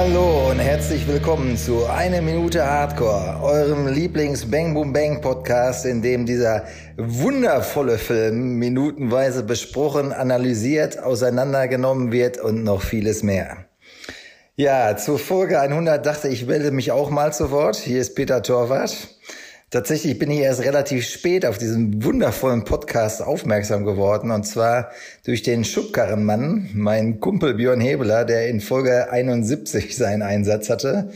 Hallo und herzlich willkommen zu Eine Minute Hardcore, eurem Lieblings Bang Boom Bang Podcast, in dem dieser wundervolle Film minutenweise besprochen, analysiert, auseinandergenommen wird und noch vieles mehr. Ja, zur Folge 100 dachte ich, melde mich auch mal zu Wort. Hier ist Peter Torwart. Tatsächlich bin ich erst relativ spät auf diesen wundervollen Podcast aufmerksam geworden und zwar durch den Schubkarrenmann, mein Kumpel Björn Hebeler, der in Folge 71 seinen Einsatz hatte.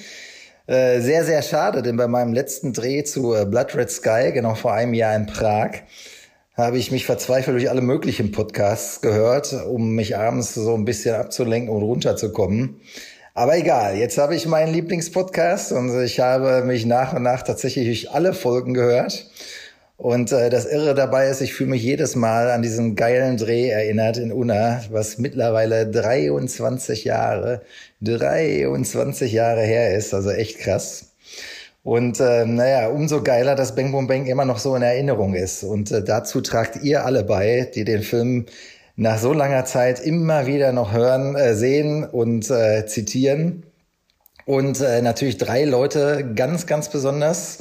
Äh, sehr, sehr schade, denn bei meinem letzten Dreh zu äh, Blood Red Sky, genau vor einem Jahr in Prag, habe ich mich verzweifelt durch alle möglichen Podcasts gehört, um mich abends so ein bisschen abzulenken und runterzukommen. Aber egal, jetzt habe ich meinen Lieblingspodcast und ich habe mich nach und nach tatsächlich durch alle Folgen gehört. Und äh, das Irre dabei ist, ich fühle mich jedes Mal an diesen geilen Dreh erinnert in Unna, was mittlerweile 23 Jahre, 23 Jahre her ist, also echt krass. Und äh, naja, umso geiler, dass Bang Boom Bang immer noch so in Erinnerung ist. Und äh, dazu tragt ihr alle bei, die den Film nach so langer Zeit immer wieder noch hören, äh, sehen und äh, zitieren. Und äh, natürlich drei Leute ganz, ganz besonders,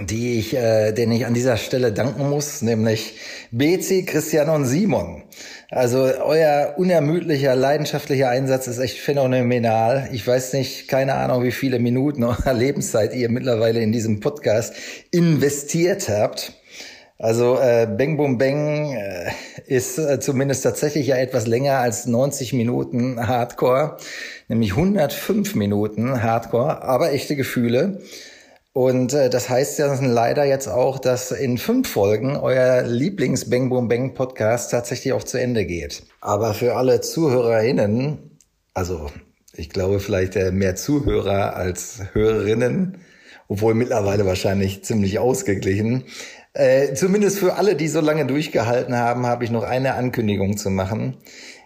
die ich, äh, denen ich an dieser Stelle danken muss, nämlich Bezi, Christian und Simon. Also euer unermüdlicher, leidenschaftlicher Einsatz ist echt phänomenal. Ich weiß nicht, keine Ahnung, wie viele Minuten eurer Lebenszeit ihr mittlerweile in diesem Podcast investiert habt. Also äh, Bang Boom Bang äh, ist äh, zumindest tatsächlich ja etwas länger als 90 Minuten Hardcore, nämlich 105 Minuten Hardcore, aber echte Gefühle. Und äh, das heißt ja leider jetzt auch, dass in fünf Folgen euer Lieblings Bang Boom Bang Podcast tatsächlich auch zu Ende geht. Aber für alle ZuhörerInnen, also ich glaube vielleicht äh, mehr Zuhörer als Hörerinnen, obwohl mittlerweile wahrscheinlich ziemlich ausgeglichen. Äh, zumindest für alle, die so lange durchgehalten haben, habe ich noch eine Ankündigung zu machen.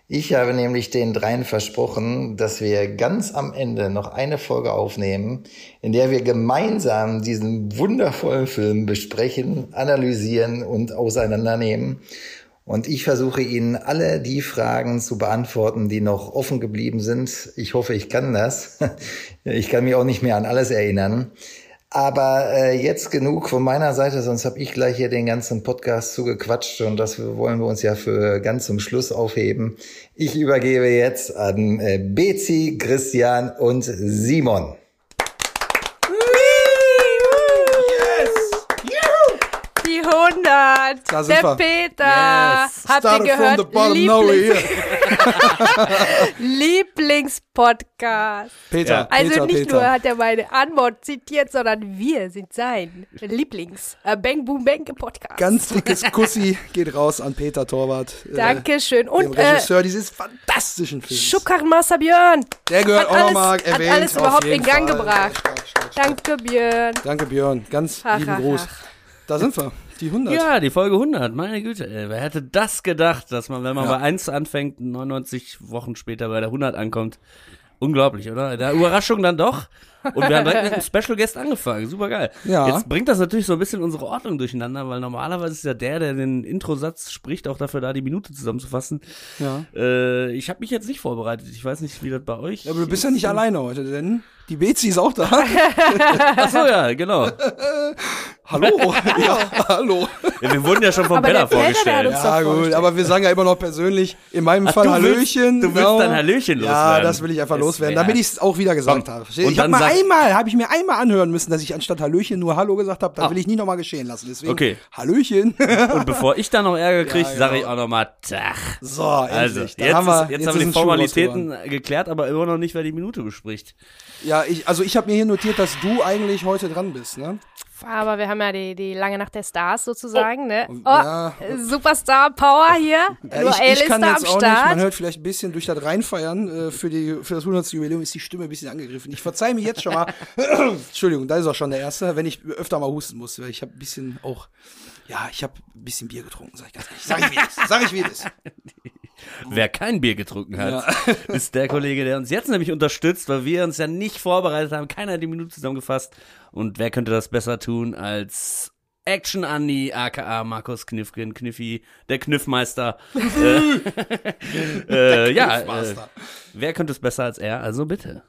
Ich habe nämlich den dreien versprochen, dass wir ganz am Ende noch eine Folge aufnehmen, in der wir gemeinsam diesen wundervollen Film besprechen, analysieren und auseinandernehmen. Und ich versuche Ihnen alle die Fragen zu beantworten, die noch offen geblieben sind. Ich hoffe, ich kann das. Ich kann mich auch nicht mehr an alles erinnern. Aber äh, jetzt genug von meiner Seite, sonst habe ich gleich hier den ganzen Podcast zugequatscht und das wollen wir uns ja für ganz zum Schluss aufheben. Ich übergebe jetzt an äh, Bezi, Christian und Simon. Die 100. Da sind Der. Peter. Yes. Habt ihr Started from the gehört? bottom, Lieblingspodcast. Peter, Ja. Also Peter, nicht Peter. nur hat er meine Antwort zitiert, sondern wir sind sein Lieblings äh, Bang Boom Bang Podcast. Ganz dickes Kussi geht raus an Peter Torwart. äh, Dankeschön. Dem Und äh, Regisseur dieses fantastischen Films. Schubkarrenmaster Björn. Der gehört hat auch alles- nochmal hat erwähnt. alles auf überhaupt in Gang Fall. gebracht. Stark, stark, stark. Danke Björn. Danke Björn, ganz Ach, lieben ach, Gruß. ach. Da sind wir, die 100. Ja, die Folge 100, meine Güte, ey. Wer hätte das gedacht, dass man, wenn man Ja. bei 1 anfängt, 99 Wochen später bei der 100 ankommt. Unglaublich, oder? Der Überraschung dann doch. Und wir haben direkt mit einem Special Guest angefangen. Super geil. Ja. Jetzt bringt das natürlich so ein bisschen unsere Ordnung durcheinander, weil normalerweise ist ja der, der den Introsatz spricht, auch dafür da, die Minute zusammenzufassen. Ja. Äh, ich habe mich jetzt nicht vorbereitet. Ich weiß nicht, wie das bei euch Aber du bist ja nicht alleine heute, denn die Bezi ist auch da. Ach so, ja, genau. hallo. ja, hallo. Ja, wir wurden ja schon vom Bella hat vorgestellt. Ja, gut, vorgestellt. aber wir sagen ja immer noch persönlich, in meinem Ach, Fall du willst- Hallöchen. du willst genau. dein Hallöchen Ja, loswerden. das will ich einfach loswerden, damit ich es auch wieder gesagt habe. Und Ich dann mal sag- einmal, habe ich mir einmal anhören müssen, dass ich anstatt Hallöchen nur Hallo gesagt habe. Das Ah. will ich nie nochmal geschehen lassen. Deswegen Okay. Hallöchen. Und bevor ich da noch Ärger kriege, Ja, sage ich genau. auch nochmal Tag. so, Also, endlich. jetzt, haben wir, ist, jetzt, haben wir die Formalitäten rausgeworden. geklärt, aber immer noch nicht, wer die Minute bespricht. Ja, ich, also ich habe mir hier notiert, dass du eigentlich heute dran bist, ne? Aber wir haben ja die, die lange Nacht der Stars sozusagen, ne? Oh, Ja. Superstar Power hier. Ja, Nur ich, ich kann am jetzt auch nicht, Start. man hört vielleicht ein bisschen durch das Reinfeiern äh, für, die, für das 100. Jubiläum ist die Stimme ein bisschen angegriffen. Ich verzeihe mich jetzt schon mal. Entschuldigung, da ist auch schon der Erste, wenn ich öfter mal husten muss. weil Ich habe ein bisschen auch, ja, ich habe ein bisschen Bier getrunken, sag ich ganz ehrlich. Sag ich wie ist. Sag ich wie ist. Wer kein Bier getrunken hat, ist der Kollege, der uns jetzt nämlich unterstützt, weil wir uns ja nicht vorbereitet haben. Keiner hat die Minute zusammengefasst. Und wer könnte das besser tun als Action Andy, aka Markus Kniffgen, Kniffi, der Kniffmeister. äh, äh, ja, äh, Kniffmaster. wer könnte es besser als er? Also bitte.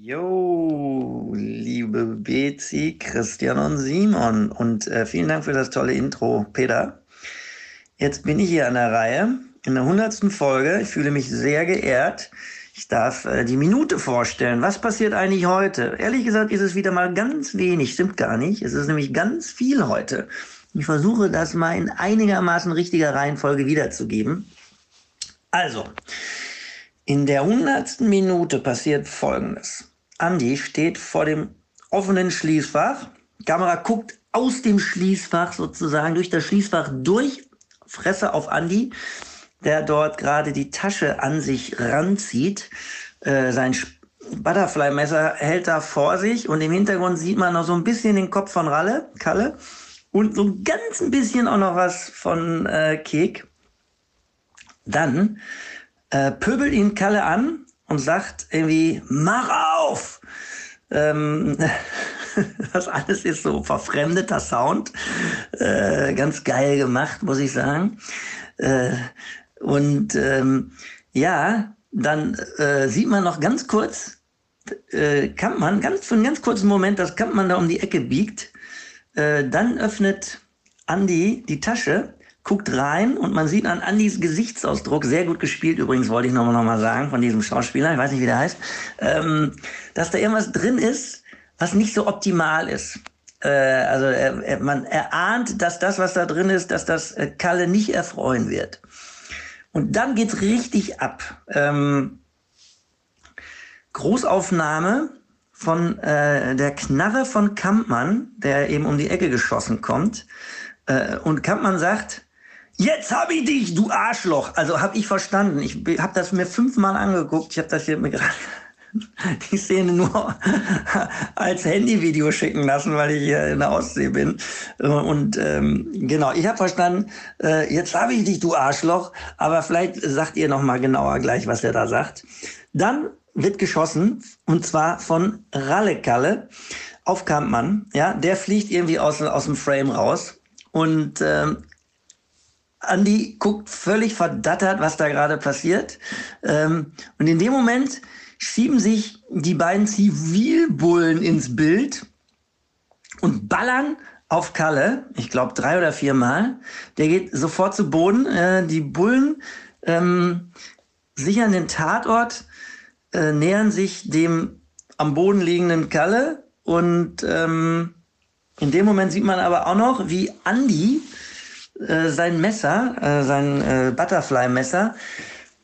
Jo, liebe Bezi, Christian und Simon und äh, vielen Dank für das tolle Intro, Peter. Jetzt bin ich hier an der Reihe in der hundertsten Folge. Ich fühle mich sehr geehrt. Ich darf äh, die Minute vorstellen. Was passiert eigentlich heute? Ehrlich gesagt ist es wieder mal ganz wenig, stimmt gar nicht. Es ist nämlich ganz viel heute. Ich versuche das mal in einigermaßen richtiger Reihenfolge wiederzugeben. Also, in der hundertsten Minute passiert Folgendes. Andi steht vor dem offenen Schließfach. Kamera guckt aus dem Schließfach sozusagen durch das Schließfach durch. Fresse auf Andi, der dort gerade die Tasche an sich ranzieht. Äh, sein Butterfly-Messer hält da vor sich und im Hintergrund sieht man noch so ein bisschen den Kopf von Ralle, Kalle und so ein ganz ein bisschen auch noch was von äh, Kek. Dann äh, pöbelt ihn Kalle an und sagt irgendwie, mach auf! Ähm, das alles ist so verfremdeter Sound. Äh, ganz geil gemacht, muss ich sagen. Äh, und ähm, ja, dann äh, sieht man noch ganz kurz, äh, Kampmann, ganz, für einen ganz kurzen Moment, dass Kampmann da um die Ecke biegt. Äh, dann öffnet Andi die Tasche guckt rein und man sieht an Andys Gesichtsausdruck, sehr gut gespielt übrigens, wollte ich nochmal noch mal sagen, von diesem Schauspieler, ich weiß nicht, wie der heißt, ähm, dass da irgendwas drin ist, was nicht so optimal ist. Äh, also er, er, man erahnt, dass das, was da drin ist, dass das äh, Kalle nicht erfreuen wird. Und dann geht's richtig ab. Ähm, Großaufnahme von äh, der Knarre von Kampmann, der eben um die Ecke geschossen kommt. Äh, und Kampmann sagt, Jetzt hab ich dich, du Arschloch. Also hab ich verstanden. Ich hab das mir fünfmal angeguckt. Ich hab das hier mir gerade die Szene nur als Handyvideo schicken lassen, weil ich hier in der Ostsee bin. Und ähm, genau, ich habe verstanden, äh, jetzt habe ich dich, du Arschloch, aber vielleicht sagt ihr noch mal genauer gleich, was er da sagt. Dann wird geschossen, und zwar von Rallekalle auf Kampmann. Ja, der fliegt irgendwie aus, aus dem Frame raus. Und ähm, Andi guckt völlig verdattert, was da gerade passiert. Ähm, und in dem Moment schieben sich die beiden Zivilbullen ins Bild und ballern auf Kalle, ich glaube drei oder vier Mal. Der geht sofort zu Boden. Äh, die Bullen ähm, sichern den Tatort, äh, nähern sich dem am Boden liegenden Kalle und ähm, in dem Moment sieht man aber auch noch, wie Andi äh, sein Messer, äh, sein äh, Butterfly-Messer,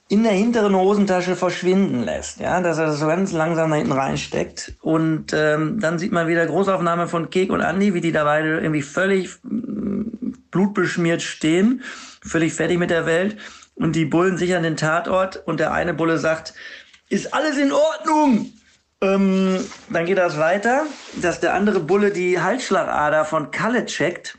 in der hinteren Hosentasche verschwinden lässt, ja, dass er das so ganz langsam da hinten reinsteckt. Und ähm, dann sieht man wieder Großaufnahme von Kek und Andy, wie die da beide irgendwie völlig mm, blutbeschmiert stehen, völlig fertig mit der Welt. Und die Bullen sichern den Tatort und der eine Bulle sagt, ist alles in Ordnung? Ähm, dann geht das weiter, dass der andere Bulle die Halsschlagader von Kalle checkt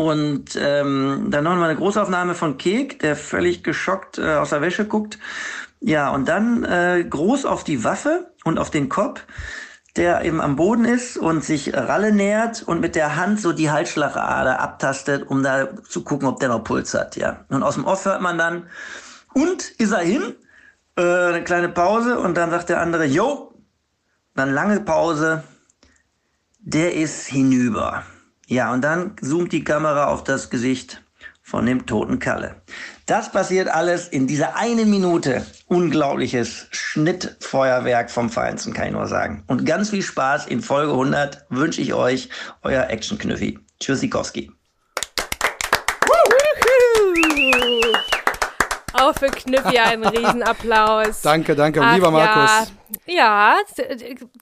und ähm, dann noch mal eine Großaufnahme von Kek, der völlig geschockt äh, aus der Wäsche guckt. Ja, und dann äh, groß auf die Waffe und auf den Kopf, der eben am Boden ist und sich Ralle nähert und mit der Hand so die Halsschlagader abtastet, um da zu gucken, ob der noch Puls hat. Ja. Und aus dem Off hört man dann, und ist er hin? Äh, eine kleine Pause und dann sagt der andere, jo, dann lange Pause, der ist hinüber. Ja, und dann zoomt die Kamera auf das Gesicht von dem toten Kalle. Das passiert alles in dieser einen Minute. Unglaubliches Schnittfeuerwerk vom Feinsten, kann ich nur sagen. Und ganz viel Spaß in Folge 100 wünsche ich euch, euer Action-Knüffi. Tschüssikowski. Auch für Knüppi einen Riesenapplaus. Danke, danke. Ach, Lieber Markus. Ja, ja,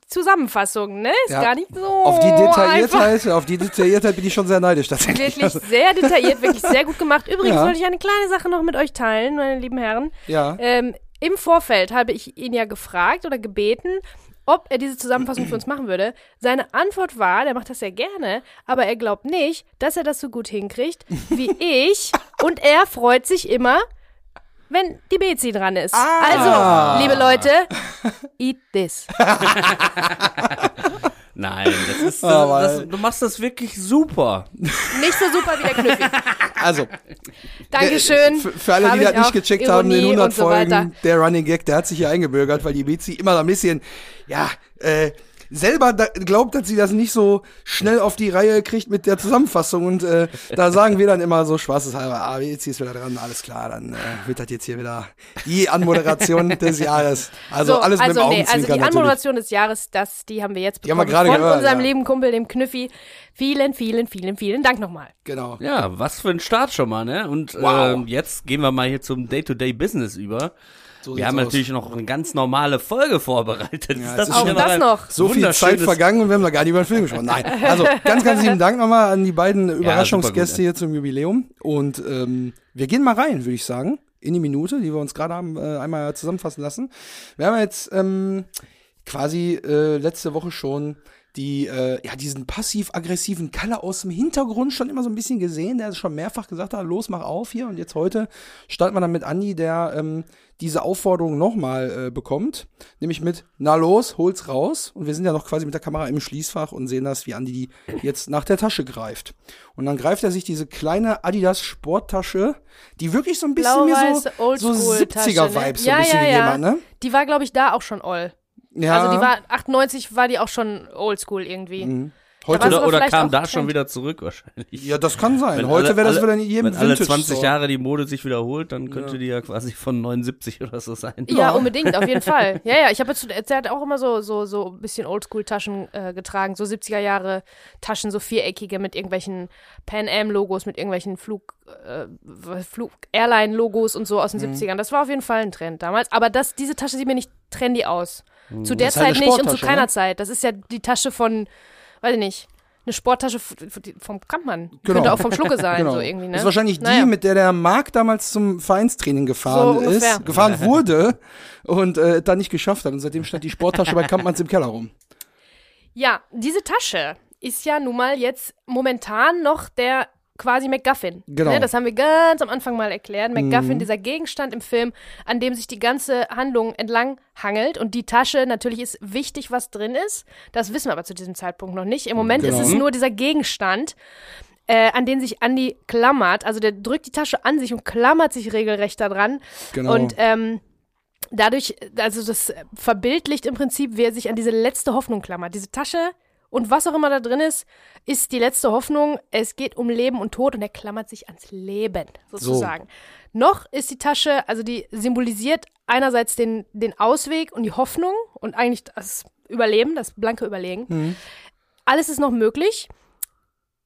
Zusammenfassung, ne? Ist Ja. gar nicht so. Auf die einfach. Detailliertheit, auf die Detailliertheit bin ich schon sehr neidisch tatsächlich. Wirklich sehr detailliert, wirklich sehr gut gemacht. Übrigens Ja. wollte ich eine kleine Sache noch mit euch teilen, meine lieben Herren. ja. Ähm, Im Vorfeld habe ich ihn ja gefragt oder gebeten, ob er diese Zusammenfassung für uns machen würde. Seine Antwort war, der macht das sehr gerne, aber er glaubt nicht, dass er das so gut hinkriegt wie ich. Und er freut sich immer, wenn die Bezi dran ist. Also, liebe Leute, eat this. Nein, das ist, Aber- das, du machst das wirklich super. Nicht so super wie der Knüffi. Also, Dankeschön. Für, für alle, die das ich nicht gecheckt haben, in Ironie 100 und so Folgen, weiter. der Running Gag, der hat sich hier eingebürgert, weil die Bezi immer so ein bisschen, ja, äh, selber da, glaubt, dass sie das nicht so schnell auf die Reihe kriegt mit der Zusammenfassung und äh, da sagen wir dann immer so spaßeshalber, ah, jetzt ist wieder dran, alles klar, dann äh, wird das jetzt hier wieder die Anmoderation des Jahres. Also so, alles mit dem also, nee, Augenzwinkern also die natürlich. Anmoderation des Jahres, das, die haben wir jetzt Die haben wir bekommen gerade von gehört, unserem ja. lieben Kumpel, dem Knüffi. Vielen, vielen, vielen, vielen Dank nochmal. Genau. Ja, was für ein Start schon mal, ne? Und Wow. ähm, jetzt gehen wir mal hier zum Day-to-Day-Business über. So wir haben aus. natürlich noch eine ganz normale Folge vorbereitet. Ja, das ist Auch das noch. So viel Zeit vergangen und wir haben noch gar nicht über den Film gesprochen. Nein. Also ganz, ganz lieben Dank nochmal an die beiden Überraschungsgäste super hier zum Jubiläum. Und ähm, wir gehen mal rein, würde ich sagen, in die Minute, die wir uns gerade haben äh, einmal zusammenfassen lassen. Wir haben jetzt ähm, quasi äh, letzte Woche schon die, äh, ja, diesen passiv-aggressiven Kalle aus dem Hintergrund schon immer so ein bisschen gesehen, der schon mehrfach gesagt hat, los, mach auf hier. Und jetzt heute starten wir dann mit Andi, der ähm, diese Aufforderung nochmal äh, bekommt. Nämlich mit, na los, hol's raus. Und wir sind ja noch quasi mit der Kamera im Schließfach und sehen das, wie Andi die jetzt nach der Tasche greift. Und dann greift er sich diese kleine Adidas Sporttasche, die wirklich so ein bisschen mir so, so Oldschool-Tasche, 70er-Vibes ne? so ein Ja, bisschen ja, gegeben ja. hat, ne? Die war, glaube ich, da auch schon all. Ja. Also die war 98 war die auch schon oldschool irgendwie. Mhm. Heute, Oder, oder kam da Trend. schon wieder zurück wahrscheinlich. ja, das kann sein. Wenn Heute wäre das wieder in jedem Wenn alle Vintage 20 Store. Jahre die Mode sich wiederholt, dann könnte die ja quasi von 79 oder so sein. Ja, unbedingt, auf jeden Fall. Ja, ja, ich habe jetzt, der hat auch immer so, so, so ein bisschen Oldschool-Taschen äh, getragen, so 70er Jahre Taschen, so viereckige mit irgendwelchen Pan Am-Logos, mit irgendwelchen Flug, äh, Flug Airline-Logos und so aus Mhm. den 70ern. Das war auf jeden Fall ein Trend damals. Aber das, diese Tasche sieht mir nicht trendy aus. Zu der halt Zeit eine nicht und zu keiner ne? Zeit. Das ist ja die Tasche von, weiß ich nicht, eine Sporttasche vom Kampmann. Genau. Könnte auch vom Schlucke sein, Genau. so irgendwie, ne? Das ist wahrscheinlich Naja. die, mit der der Marc damals zum Vereinstraining gefahren So ist, gefahren wurde und äh, da nicht geschafft hat. Und seitdem stand die Sporttasche bei Kampmanns im Keller rum. Ja, diese Tasche ist ja nun mal jetzt momentan noch der quasi MacGuffin. Genau. Ne, das haben wir ganz am Anfang mal erklärt. MacGuffin, Mhm. dieser Gegenstand im Film, an dem sich die ganze Handlung entlang hangelt. Und die Tasche, natürlich ist wichtig, was drin ist. Das wissen wir aber zu diesem Zeitpunkt noch nicht. Im Moment Genau. ist es nur dieser Gegenstand, äh, an den sich Andy klammert. Also der drückt die Tasche an sich und klammert sich regelrecht daran. Genau. Und ähm, dadurch, also das verbildlicht im Prinzip, wer sich an diese letzte Hoffnung klammert. Diese Tasche und was auch immer da drin ist, ist die letzte Hoffnung. Es geht um Leben und Tod und er klammert sich ans Leben, sozusagen. Noch ist die Tasche, also die symbolisiert einerseits den, den Ausweg und die Hoffnung und eigentlich das Überleben, das blanke Überlegen. Alles ist noch möglich.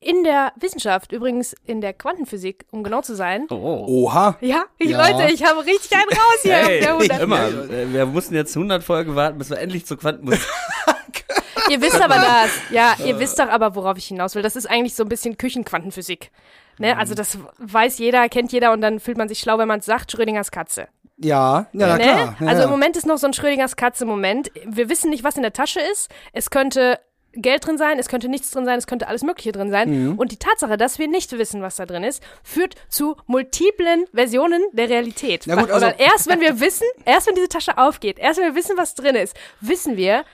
In der Wissenschaft, übrigens in der Quantenphysik, um genau zu sein. Oh. Oha. Ja, ich, Ja. Leute, ich habe richtig einen raus hier. Hey, auf der 100. immer. Wir mussten jetzt 100 Folgen warten, bis wir endlich zur Quantenmusik. Ihr wisst aber das. Ja, ihr wisst doch aber, worauf ich hinaus will. Das ist eigentlich so ein bisschen Küchenquantenphysik. Ne? Also das weiß jeder, kennt jeder und dann fühlt man sich schlau, wenn man es sagt, Schrödingers Katze. Ja, ja, na Ne? klar. Ja, also im Moment ist noch so ein Schrödingers Katze-Moment. Wir wissen nicht, was in der Tasche ist. Es könnte Geld drin sein, es könnte nichts drin sein, es könnte alles Mögliche drin sein. Mhm. Und die Tatsache, dass wir nicht wissen, was da drin ist, führt zu multiplen Versionen der Realität. Na gut, also- Oder erst wenn wir wissen, erst wenn diese Tasche aufgeht, erst wenn wir wissen, was drin ist, wissen wir,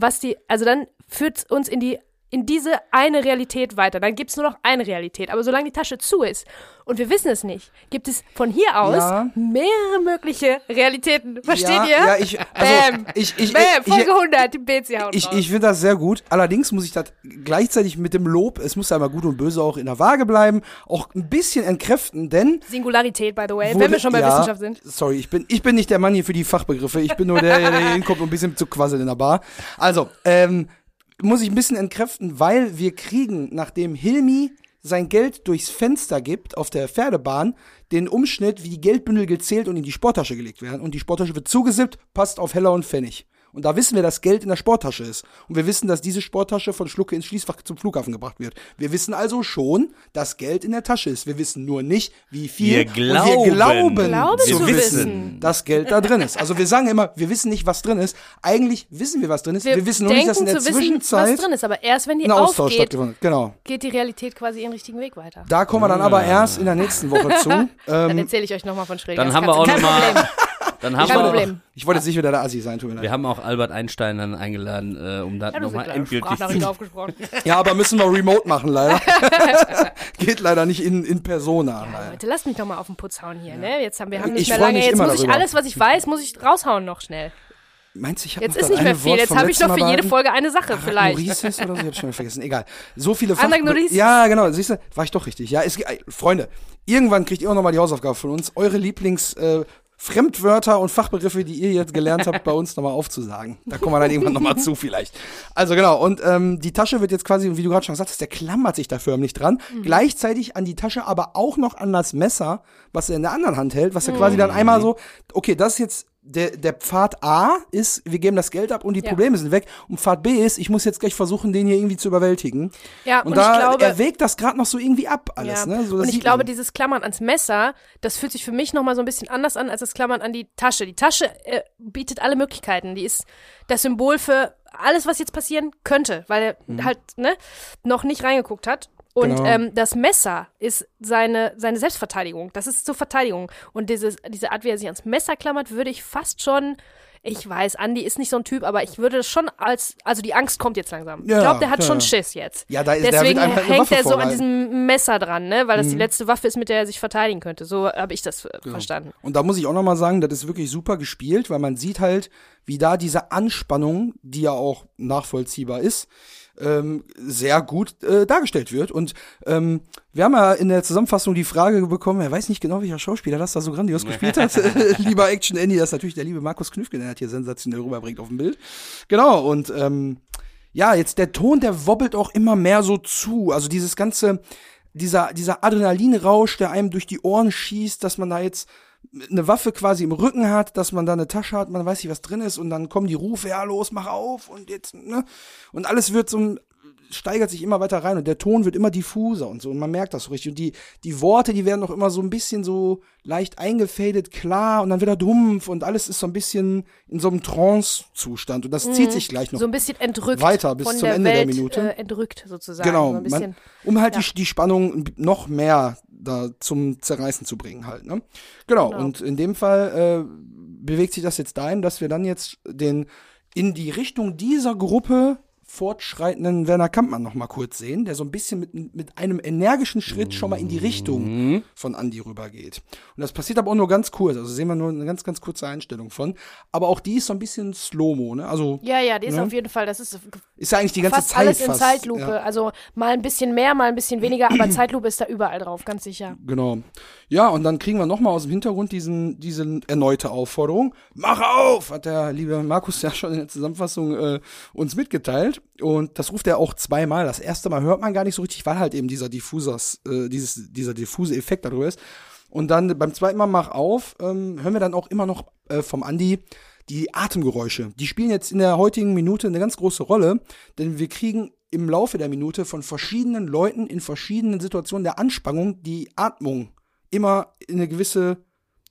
was die, also dann führt uns in die in diese eine Realität weiter. Dann gibt es nur noch eine Realität. Aber solange die Tasche zu ist und wir wissen es nicht, gibt es von hier aus Ja. mehrere mögliche Realitäten. Versteht ja, ihr? Ja, ich, also, Bam. ich, ich, Bam, ich, Folge 100, die BC hauen Ich, raus. ich finde das sehr gut. Allerdings muss ich das gleichzeitig mit dem Lob, es muss ja mal gut und böse auch in der Waage bleiben, auch ein bisschen entkräften, denn Singularität, by the way, wenn wir schon bei ja, Wissenschaft sind. Sorry, ich bin, ich bin nicht der Mann hier für die Fachbegriffe. Ich bin nur der, der hier hinkommt, um ein bisschen zu quasseln in der Bar. Also, ähm, muss ich ein bisschen entkräften, weil wir kriegen, nachdem Hilmi sein Geld durchs Fenster gibt auf der Pferdebahn, den Umschnitt, wie die Geldbündel gezählt und in die Sporttasche gelegt werden. Und die Sporttasche wird zugesippt, passt auf Heller und Pfennig. Und da wissen wir, dass Geld in der Sporttasche ist. Und wir wissen, dass diese Sporttasche von Schlucke ins Schließfach zum Flughafen gebracht wird. Wir wissen also schon, dass Geld in der Tasche ist. Wir wissen nur nicht, wie viel. Wir Und wir glauben. glauben Glaube zu wissen, wissen. dass Geld da drin ist. Also wir sagen immer, wir wissen nicht, was drin ist. Eigentlich wissen wir, was drin ist. Wir, wissen nur nicht, dass in der zu wissen, Zwischenzeit was drin ist. Aber erst wenn die ein Austausch aufgeht, stattgefunden hat. Genau. geht die Realität quasi ihren richtigen Weg weiter. Da kommen wir dann aber erst in der nächsten Woche zu. Dann Ähm, erzähle ich euch nochmal von Schrödingers Dann haben wir auch Kein noch mal- Problem. Dann haben Kein wir, Problem. Ich wollte jetzt nicht wieder der Assi sein, tut mir wir leid. haben auch Albert Einstein dann eingeladen, äh, um da Ja, nochmal endgültig aufgesprochen. Ja, aber müssen wir remote machen, leider. Geht leider nicht in, in Persona. leider. Leute, lasst mich doch mal auf den Putz hauen hier, ne? Jetzt haben wir haben Ich nicht mehr freu lange. Jetzt muss ich darüber. alles, was ich weiß, muss ich raushauen noch schnell. Meinst du, ich habe Jetzt noch ist nicht mehr viel. Wort Jetzt habe ich noch für Mal jede? Folge eine Sache vielleicht. Anagnosis oder so, ich habe schon wieder vergessen. Egal. So viele Fach? Ja, genau. Siehst du, war ich doch richtig. Ja, es, ey, Freunde, irgendwann kriegt ihr auch nochmal die Hausaufgabe von uns, eure Lieblings äh, Fremdwörter und Fachbegriffe, die ihr jetzt gelernt habt, bei uns nochmal aufzusagen. Da kommen wir dann irgendwann nochmal zu vielleicht. Also genau, und ähm, die Tasche wird jetzt quasi, wie du gerade schon gesagt hast, der klammert sich da förmlich dran. Mhm. Gleichzeitig an die Tasche, aber auch noch an das Messer, was er in der anderen Hand hält, was er Mhm. quasi dann einmal so, okay, das ist jetzt der, der Pfad A ist, wir geben das Geld ab und die Ja. Probleme sind weg. Und Pfad B ist, ich muss jetzt gleich versuchen, den hier irgendwie zu überwältigen. Ja, und, und da ich glaube- er wägt das gerade noch so irgendwie ab alles. Ja. Ne? So, und ich glaube, man. dieses Klammern ans Messer, das fühlt sich für mich nochmal so ein bisschen anders an als das Klammern an die Tasche. Die Tasche äh, bietet alle Möglichkeiten. Die ist das Symbol für alles, was jetzt passieren könnte, weil er halt ne, noch nicht reingeguckt hat. Und. Genau. ähm, das Messer ist seine, seine Selbstverteidigung. Das ist zur Verteidigung. Und dieses, diese Art, wie er sich ans Messer klammert, würde ich fast schon. Ich weiß, Andi ist nicht so ein Typ, aber ich würde schon als. Also die Angst kommt jetzt langsam. Ja, ich glaube, der hat ja, schon. Schiss jetzt. Ja, da ist- der Deswegen eine hängt Waffe er so an diesem Messer dran, ne? Weil das Mhm. die letzte Waffe ist, mit der er sich verteidigen könnte. So habe ich das äh, verstanden. Und da muss ich auch nochmal sagen, das ist wirklich super gespielt, weil man sieht halt, wie da diese Anspannung, die ja auch nachvollziehbar ist, ähm, sehr gut äh, dargestellt wird. Und ähm, wir haben ja in der Zusammenfassung die Frage bekommen, er weiß nicht genau, welcher Schauspieler das da so grandios gespielt hat. Lieber Action Andy, das ist natürlich der liebe Markus Knüffgen, der hat hier sensationell rüberbringt auf dem Bild. Genau, und ähm, ja, jetzt der Ton, der wobbelt auch immer mehr so zu. Also dieses ganze, dieser, dieser Adrenalinrausch, der einem durch die Ohren schießt, dass man da jetzt eine Waffe quasi im Rücken hat, dass man da eine Tasche hat, man weiß nicht, was drin ist und dann kommen die Rufe, ja los, mach auf und jetzt, ne? Und alles wird so, steigert sich immer weiter rein und der Ton wird immer diffuser und so und man merkt das so richtig und die, die Worte, die werden auch immer so ein bisschen so leicht eingefadet, klar und dann wieder dumpf und alles ist so ein bisschen in so einem Trance-Zustand und das zieht sich gleich noch Mhm. So ein bisschen entrückt. weiter bis zum der Ende der Welt, Minute. Äh, entrückt sozusagen. Genau, So ein bisschen. man, um halt ja. die, die Spannung noch mehr da zum Zerreißen zu bringen halt. Ne? Genau, Genau. und in dem Fall äh, bewegt sich das jetzt dahin, dass wir dann jetzt den in die Richtung dieser Gruppe fortschreitenden Werner Kampmann noch mal kurz sehen, der so ein bisschen mit, mit einem energischen Schritt schon mal in die Richtung von Andy rübergeht. Und das passiert aber auch nur ganz kurz, also sehen wir nur eine ganz, ganz kurze Einstellung von. Aber auch die ist so ein bisschen Slow-Mo, ne? Also Ja, ja, die ist Ne? auf jeden Fall, das ist ist ja eigentlich die ganze fast Zeit alles in fast. Zeitlupe. Ja. Also mal ein bisschen mehr, mal ein bisschen weniger, aber Zeitlupe ist da überall drauf, ganz sicher. Genau. Ja, und dann kriegen wir nochmal aus dem Hintergrund diesen, diese erneute Aufforderung. Mach auf! Hat der liebe Markus ja schon in der Zusammenfassung äh, uns mitgeteilt. Und das ruft er auch zweimal. Das erste Mal hört man gar nicht so richtig, weil halt eben dieser Diffusers, äh, dieses, dieser diffuse Effekt darüber ist. Und dann beim zweiten Mal mach auf, ähm, hören wir dann auch immer noch äh, vom Andi die Atemgeräusche. Die spielen jetzt in der heutigen Minute eine ganz große Rolle, denn wir kriegen im Laufe der Minute von verschiedenen Leuten in verschiedenen Situationen der Anspannung die Atmung immer in eine gewisse,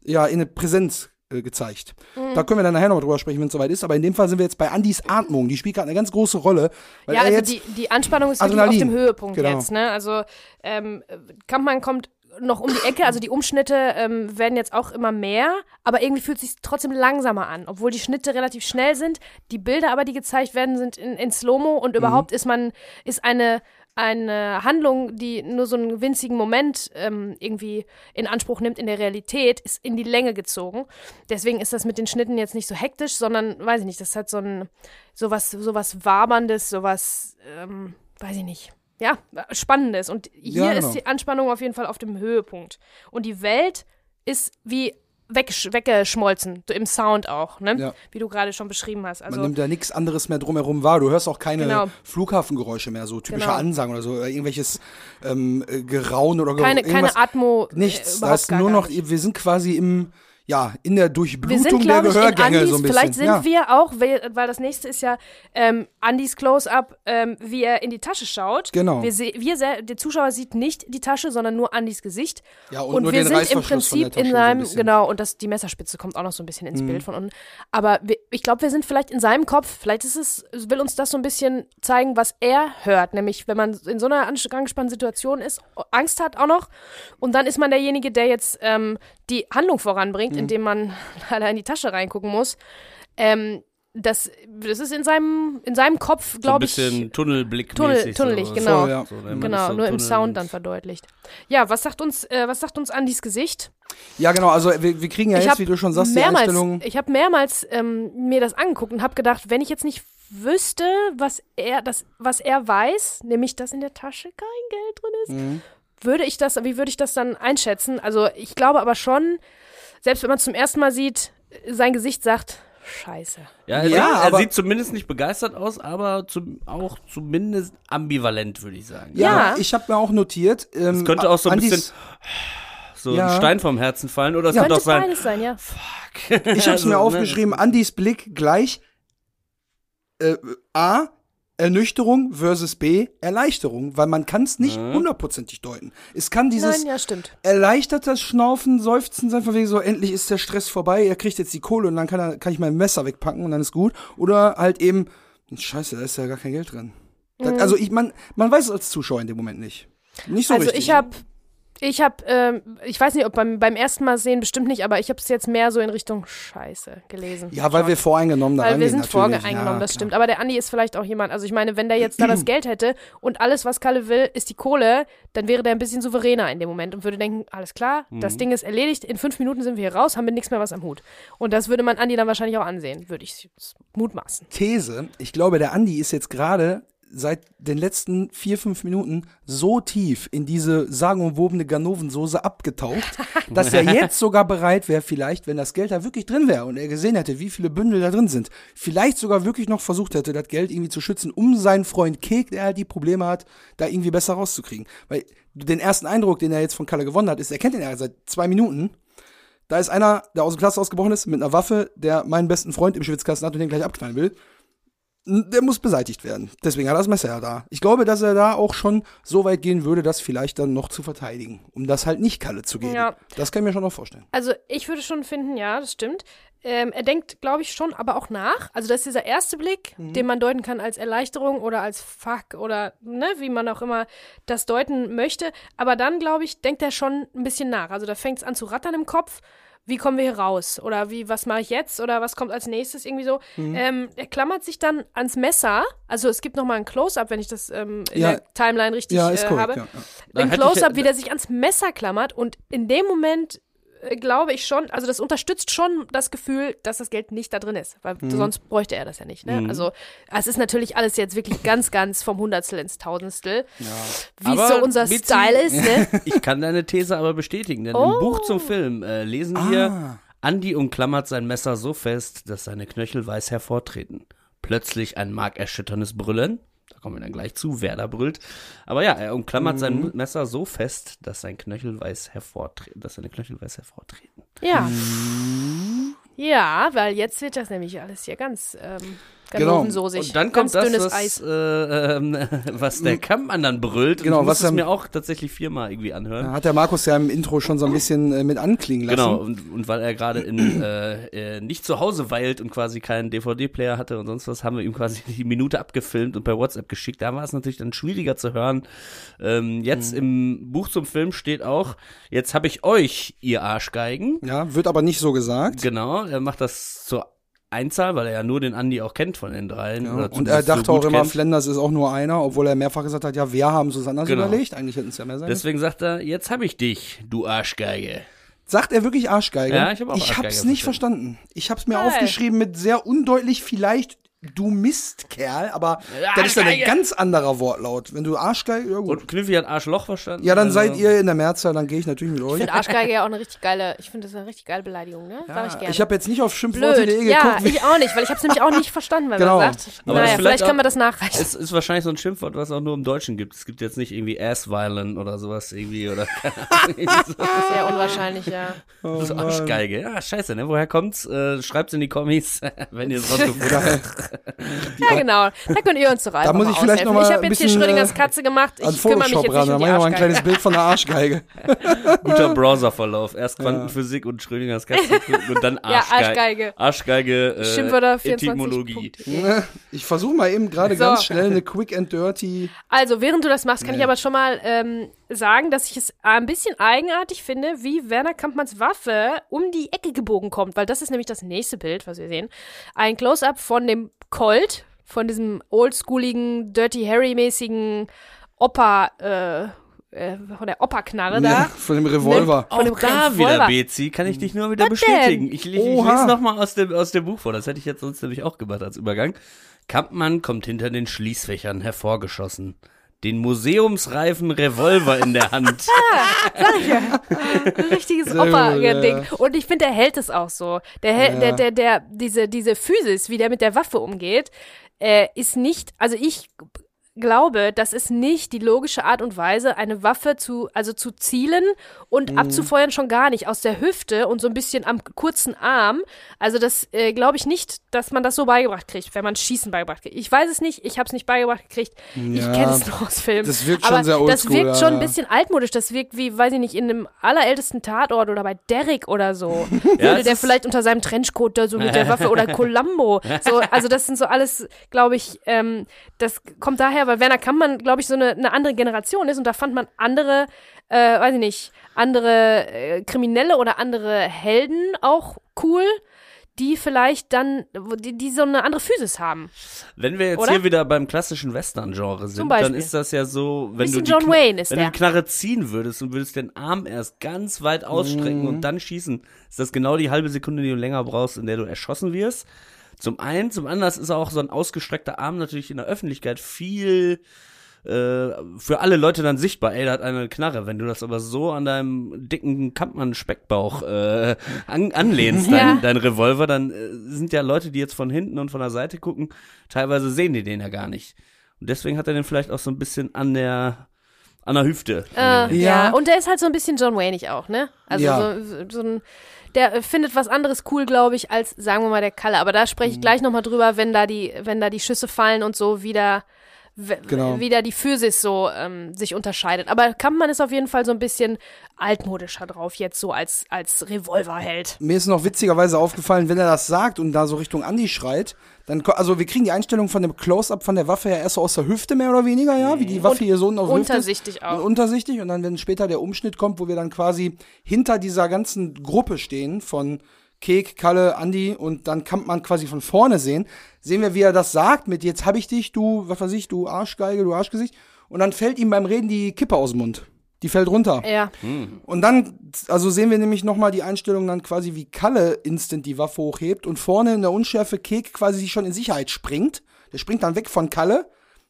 ja, in eine Präsenz äh, gezeigt. Da können wir dann nachher noch drüber sprechen, wenn es soweit ist. Aber in dem Fall sind wir jetzt bei Andys Atmung. Die spielt gerade eine ganz große Rolle. Ja, also die, die Anspannung ist wirklich Adrenalin. auf dem Höhepunkt Genau. jetzt, ne? Also ähm, Kampmann kommt noch um die Ecke, also die Umschnitte ähm, werden jetzt auch immer mehr, aber irgendwie fühlt es sich trotzdem langsamer an, obwohl die Schnitte relativ schnell sind. Die Bilder aber, die gezeigt werden, sind in, in Slow-Mo Mhm. und überhaupt ist man, ist eine eine Handlung, die nur so einen winzigen Moment ähm, irgendwie in Anspruch nimmt in der Realität, ist in die Länge gezogen. Deswegen ist das mit den Schnitten jetzt nicht so hektisch, sondern, weiß ich nicht, das hat so ein sowas, sowasWaberndes, sowas, ähm, weiß ich nicht. Ja, Spannendes. Und hier Ja, genau. ist die Anspannung auf jeden Fall auf dem Höhepunkt. Und die Welt ist wie weggesch weggeschmolzen, im Sound auch, ne? Ja. Wie du gerade schon beschrieben hast. Also, man nimmt da nichts anderes mehr drumherum wahr. Du hörst auch keine Genau. Flughafengeräusche mehr, so typische Genau. Ansagen oder so, oder irgendwelches ähm, äh, Geraun oder keine, Ge- keine irgendwas. Atmo. äh, Nichts. Da überhaupt ist gar, nur noch, nicht. wir sind quasi im, ja, in der Wir Durchblutung sind, der ich, in Gehörgänge Andys, so ein bisschen. vielleicht sind ja. wir auch, weil, das nächste ist ja ähm, Andys Close-Up, ähm, wie er in die Tasche schaut. Genau. Wir, wir der Zuschauer sieht nicht die Tasche, sondern nur Andys Gesicht. Ja, und nur wir den sind im Prinzip in so ein seinem. Mhm. genau, und das, die Messerspitze kommt auch noch so ein bisschen ins Bild von unten. Aber wir, ich glaube, wir sind vielleicht in seinem Kopf, vielleicht ist es, will uns das so ein bisschen zeigen, was er hört. Nämlich, wenn man in so einer ange- angespannten Situation ist, Angst hat auch noch, und dann ist man derjenige, der jetzt ähm, die Handlung voranbringt, dem man leider in die Tasche reingucken muss. Ähm, das, das ist in seinem, in seinem Kopf, So ein glaube ich. bisschen Tunnelblick Tunnel- tunnelig, genau. Voll, ja. So, Genau, so nur im Sound dann verdeutlicht. Ja, was sagt uns, äh, was sagt uns Andys Gesicht? Ja, genau, also wir, wir kriegen ja ich jetzt, wie du schon sagst, die mehrmals, Einstellung. ich habe mehrmals ähm, mir das angeguckt und habe gedacht, wenn ich jetzt nicht wüsste, was er, das, was er weiß, nämlich, dass in der Tasche kein Geld drin ist, Mhm. würde ich das, wie würde ich das dann einschätzen? Also ich glaube aber schon, selbst wenn man es zum ersten Mal sieht, sein Gesicht sagt, Scheiße. Ja, er, Ja, sieht, er sieht zumindest nicht begeistert aus, aber zum, auch zumindest ambivalent, würde ich sagen. Ja, Ja. ich habe mir auch notiert. Ähm, Es könnte auch so ein Andis- bisschen so Ja. ein Stein vom Herzen fallen oder es Könnte könnte auch sein, sein, ja. Ich habe es mir Also, ne, aufgeschrieben, Andys Blick gleich äh, A, Ernüchterung versus B, Erleichterung, weil man kann es nicht hundertprozentig deuten. Es kann dieses Nein, ja, stimmt. erleichtertes Schnaufen, Seufzen sein, von wegen so, endlich ist der Stress vorbei, er kriegt jetzt die Kohle und dann kann, er, kann ich mein Messer wegpacken und dann ist gut. Oder halt eben, scheiße, da ist ja gar kein Geld drin. Das, also ich, man, man weiß es als Zuschauer in dem Moment nicht. Nicht so also richtig. ich habe, ich habe, ähm, ich weiß nicht, ob beim, beim ersten Mal sehen bestimmt nicht, aber ich habe es jetzt mehr so in Richtung Scheiße gelesen. Ja, weil wir voreingenommen da Weil wir sind voreingenommen, ja, das klar. stimmt. Aber der Andi ist vielleicht auch jemand, also ich meine, wenn der jetzt da das Geld hätte und alles, was Kalle will, ist die Kohle, dann wäre der ein bisschen souveräner in dem Moment und würde denken, alles klar, Mhm. das Ding ist erledigt, in fünf Minuten sind wir hier raus, haben wir nichts mehr was am Hut. Und das würde man Andi dann wahrscheinlich auch ansehen, würde ich mutmaßen. These, ich glaube, der Andi ist jetzt gerade seit den letzten vier, fünf Minuten so tief in diese sagenumwobene Ganovensoße abgetaucht, dass er jetzt sogar bereit wäre, vielleicht, wenn das Geld da wirklich drin wäre und er gesehen hätte, wie viele Bündel da drin sind, vielleicht sogar wirklich noch versucht hätte, das Geld irgendwie zu schützen, um seinen Freund Kek, der halt die Probleme hat, da irgendwie besser rauszukriegen. Weil den ersten Eindruck, den er jetzt von Kalle gewonnen hat, ist, er kennt ihn ja seit zwei Minuten. Da ist einer, der aus dem Klasse ausgebrochen ist, mit einer Waffe, der meinen besten Freund im Schwitzkasten hat und den gleich abknallen will der muss beseitigt werden. Deswegen hat er das Messer ja da. Ich glaube, dass er da auch schon so weit gehen würde, das vielleicht dann noch zu verteidigen, um das halt nicht Kalle zu geben. Ja. Das kann ich mir schon noch vorstellen. Also ich würde schon finden, ja, das stimmt. Ähm, er denkt, glaube ich, schon, aber auch nach. Also das ist dieser erste Blick, Mhm. den man deuten kann als Erleichterung oder als Fuck oder ne, wie man auch immer das deuten möchte. Aber dann, glaube ich, denkt er schon ein bisschen nach. Also da fängt es an zu rattern im Kopf. Wie kommen wir hier raus? Oder wie, was mache ich jetzt? Oder was kommt als nächstes? Irgendwie so. Mhm. Ähm, er klammert sich dann ans Messer. Also es gibt noch mal ein Close-Up, wenn ich das ähm, in Ja. der Timeline richtig Ja, ist äh, korrekt. habe. Ja, ja. Ein Close-Up, wie der sich ans Messer klammert und in dem Moment glaube ich schon, also das unterstützt schon das Gefühl, dass das Geld nicht da drin ist, weil Mhm. sonst bräuchte er das ja nicht. Ne? Also es ist natürlich alles jetzt wirklich ganz, ganz vom Hundertstel ins Tausendstel, wie es so unser Mitzi- Style ist. Ne? Ich kann deine These aber bestätigen, denn Oh. im Buch zum Film äh, lesen Ah. wir, Andi umklammert sein Messer so fest, dass seine Knöchel weiß hervortreten. Plötzlich ein markerschütterndes Brüllen. Kommen wir dann gleich zu, wer da brüllt. Aber ja, er umklammert Mhm. sein Messer so fest, dass sein Knöchel weiß hervortreten, dass seine Knöchel weiß hervortreten. Ja. Mhm. Ja, weil jetzt wird das nämlich alles hier ganz ähm, Genau. Und dann ganz kommt das, dünnes was, Eis. äh, ähm, was der Kampfmann dann brüllt. Genau, und ich was es mir auch tatsächlich viermal irgendwie anhören. Hat der Markus ja im Intro schon so ein bisschen äh, mit anklingen lassen. Genau, und, und weil er gerade in äh, äh, nicht zu Hause weilt und quasi keinen DVD-Player hatte und sonst was, haben wir ihm quasi die Minute abgefilmt und per WhatsApp geschickt. Da war es natürlich dann schwieriger zu hören. Ähm, jetzt Mhm. im Buch zum Film steht auch, jetzt habe ich euch, ihr Arschgeigen. Ja, wird aber nicht so gesagt. Genau, er macht das zur Einzahl, weil er ja nur den Andi auch kennt von den dreien. Ja, und er dachte so auch immer, kennt. Flenders ist auch nur einer, obwohl er mehrfach gesagt hat, ja, wir haben es uns anders Genau. überlegt. Eigentlich hätten es ja mehr sein. Deswegen sagt er, jetzt habe ich dich, du Arschgeige. Sagt er wirklich Arschgeige? Ja, ich hab auch Ich Arschgeige hab's nicht verstanden. Ich hab's mir Geil. aufgeschrieben mit sehr undeutlich vielleicht du Mistkerl, aber das ist dann ein ganz anderer Wortlaut. Wenn du Arschgeige, ja gut. Und Knüffi hat Arschloch verstanden. Ja, dann Also- seid ihr in der Mehrzahl, dann gehe ich natürlich mit Ich euch. finde Arschgeige ja auch eine richtig geile, ich finde das eine richtig geile Beleidigung, ne? Sag ich gerne. Ich habe jetzt nicht auf Schimpfworte.de geguckt. Ja, ich auch nicht, weil ich habe es nämlich auch nicht verstanden, weil Genau. man sagt, Aber naja, das vielleicht, vielleicht kann man auch- das nachreichen. Es ist wahrscheinlich so ein Schimpfwort, was auch nur im Deutschen gibt. Es gibt jetzt nicht irgendwie Ass-Violent oder sowas irgendwie oder Sehr unwahrscheinlich, ja. Oh so Arschgeige. Ja, scheiße, ne? Woher kommt's? Äh, schreibt's in die Kommis, wenn ihr es rausgefunden habt. Ja, genau. Da könnt ihr uns doch einfach muss ich mal vielleicht aushelfen. noch mal Ich habe ein jetzt hier bisschen, Schrödingers äh, Katze gemacht. Ich kümmere mich jetzt ran, nicht dann um mach die ich mal ein Arschgeige. kleines Bild von der Arschgeige. Guter Browserverlauf. Erst Quantenphysik und Schrödingers Katze und dann Ja, Arschgeige. Arschgeige. Arschgeige, äh, Schimpfwörter Etymologie. 24. Ich versuche mal eben gerade So. ganz schnell eine Quick and Dirty. Also, während du das machst, kann ich aber schon mal ähm, sagen, dass ich es ein bisschen eigenartig finde, wie Werner Kampmanns Waffe um die Ecke gebogen kommt, weil das ist nämlich das nächste Bild, was wir sehen. Ein Close-up von dem Colt, von diesem oldschooligen, Dirty Harry-mäßigen Opa, äh, äh, von der Opa-Knarre da. Ja, von dem Revolver. Von dem Auch da Revolver. wieder, Bezi, kann ich dich nur wieder Was bestätigen. denn? Ich, ich, ich lese nochmal aus dem, aus dem Buch vor. Das hätte ich jetzt sonst nämlich auch gemacht als Übergang. Kampmann kommt hinter den Schließfächern hervorgeschossen. Den museumsreifen Revolver in der Hand. Ein richtiges Sehr gut, Opa-Ding. ja. Und ich finde, der hält es auch so. Der, hält, Ja. der, der, der, diese, diese Physis, wie der mit der Waffe umgeht, äh, ist nicht, also ich glaube, das ist nicht die logische Art und Weise, eine Waffe zu, also zu zielen und Mhm. abzufeuern schon gar nicht. Aus der Hüfte und so ein bisschen am kurzen Arm. Also das äh, glaube ich nicht, dass man das so beigebracht kriegt, wenn man Schießen beigebracht kriegt. Ich weiß es nicht, ich habe es nicht beigebracht gekriegt. Ich Ja, kenne es nur aus Filmen. das wirkt schon Aber sehr Das oldschool, wirkt ja, schon ein ja. bisschen altmodisch. Das wirkt wie, weiß ich nicht, in einem allerältesten Tatort oder bei Derrick oder so. Würde es der vielleicht unter seinem Trenchcoat da so mit der Waffe oder Columbo. So, also das sind so alles, glaube ich, ähm, das kommt daher, weil Werner Kampmann, glaube ich, so eine, eine andere Generation ist und da fand man andere, äh, weiß ich nicht, andere äh, Kriminelle oder andere Helden auch cool, die vielleicht dann, die, die so eine andere Physis haben. Wenn wir jetzt Oder? hier wieder beim klassischen Western-Genre sind, dann ist das ja so, wenn du die, John Wayne ist wenn der. du die Knarre ziehen würdest und würdest den Arm erst ganz weit ausstrecken Mhm. und dann schießen, ist das genau die halbe Sekunde, die du länger brauchst, in der du erschossen wirst. Zum einen, zum anderen ist auch so ein ausgestreckter Arm natürlich in der Öffentlichkeit viel äh, für alle Leute dann sichtbar, ey, der hat eine Knarre. Wenn du das aber so an deinem dicken Kampmann-Speckbauch äh, an, anlehnst, dein, Ja. dein Revolver, dann äh, sind ja Leute, die jetzt von hinten und von der Seite gucken, teilweise sehen die den ja gar nicht. Und deswegen hat er den vielleicht auch so ein bisschen an der an der Hüfte. Äh, ja. Ja. und der ist halt so ein bisschen John Wayne auch, ne? Also Ja. so, so ein, der äh, findet was anderes cool, glaube ich, als, sagen wir mal, der Kalle. Aber da spreche ich gleich nochmal drüber, wenn da die, wenn da die Schüsse fallen und so wieder, Genau. wieder die Physis so ähm, sich unterscheidet. Aber Kampmann ist auf jeden Fall so ein bisschen altmodischer drauf, jetzt so als, als Revolverheld. Mir ist noch witzigerweise aufgefallen, wenn er das sagt und da so Richtung Andi schreit, dann, also wir kriegen die Einstellung von dem Close-Up von der Waffe ja erst so aus der Hüfte mehr oder weniger, ja, wie die Waffe hier so auf der Hüfte ist. Untersichtig auch. Und untersichtig und dann, wenn später der Umschnitt kommt, wo wir dann quasi hinter dieser ganzen Gruppe stehen von Kek, Kalle, Andi und dann kann man quasi von vorne sehen, sehen wir, wie er das sagt mit jetzt hab ich dich, du, was weiß ich, du Arschgeige, du Arschgesicht und dann fällt ihm beim Reden die Kippe aus dem Mund. Die fällt runter. Ja. Und dann, also sehen wir nämlich nochmal die Einstellung dann quasi, wie Kalle instant die Waffe hochhebt und vorne in der Unschärfe Kek quasi sich schon in Sicherheit springt. Der springt dann weg von Kalle.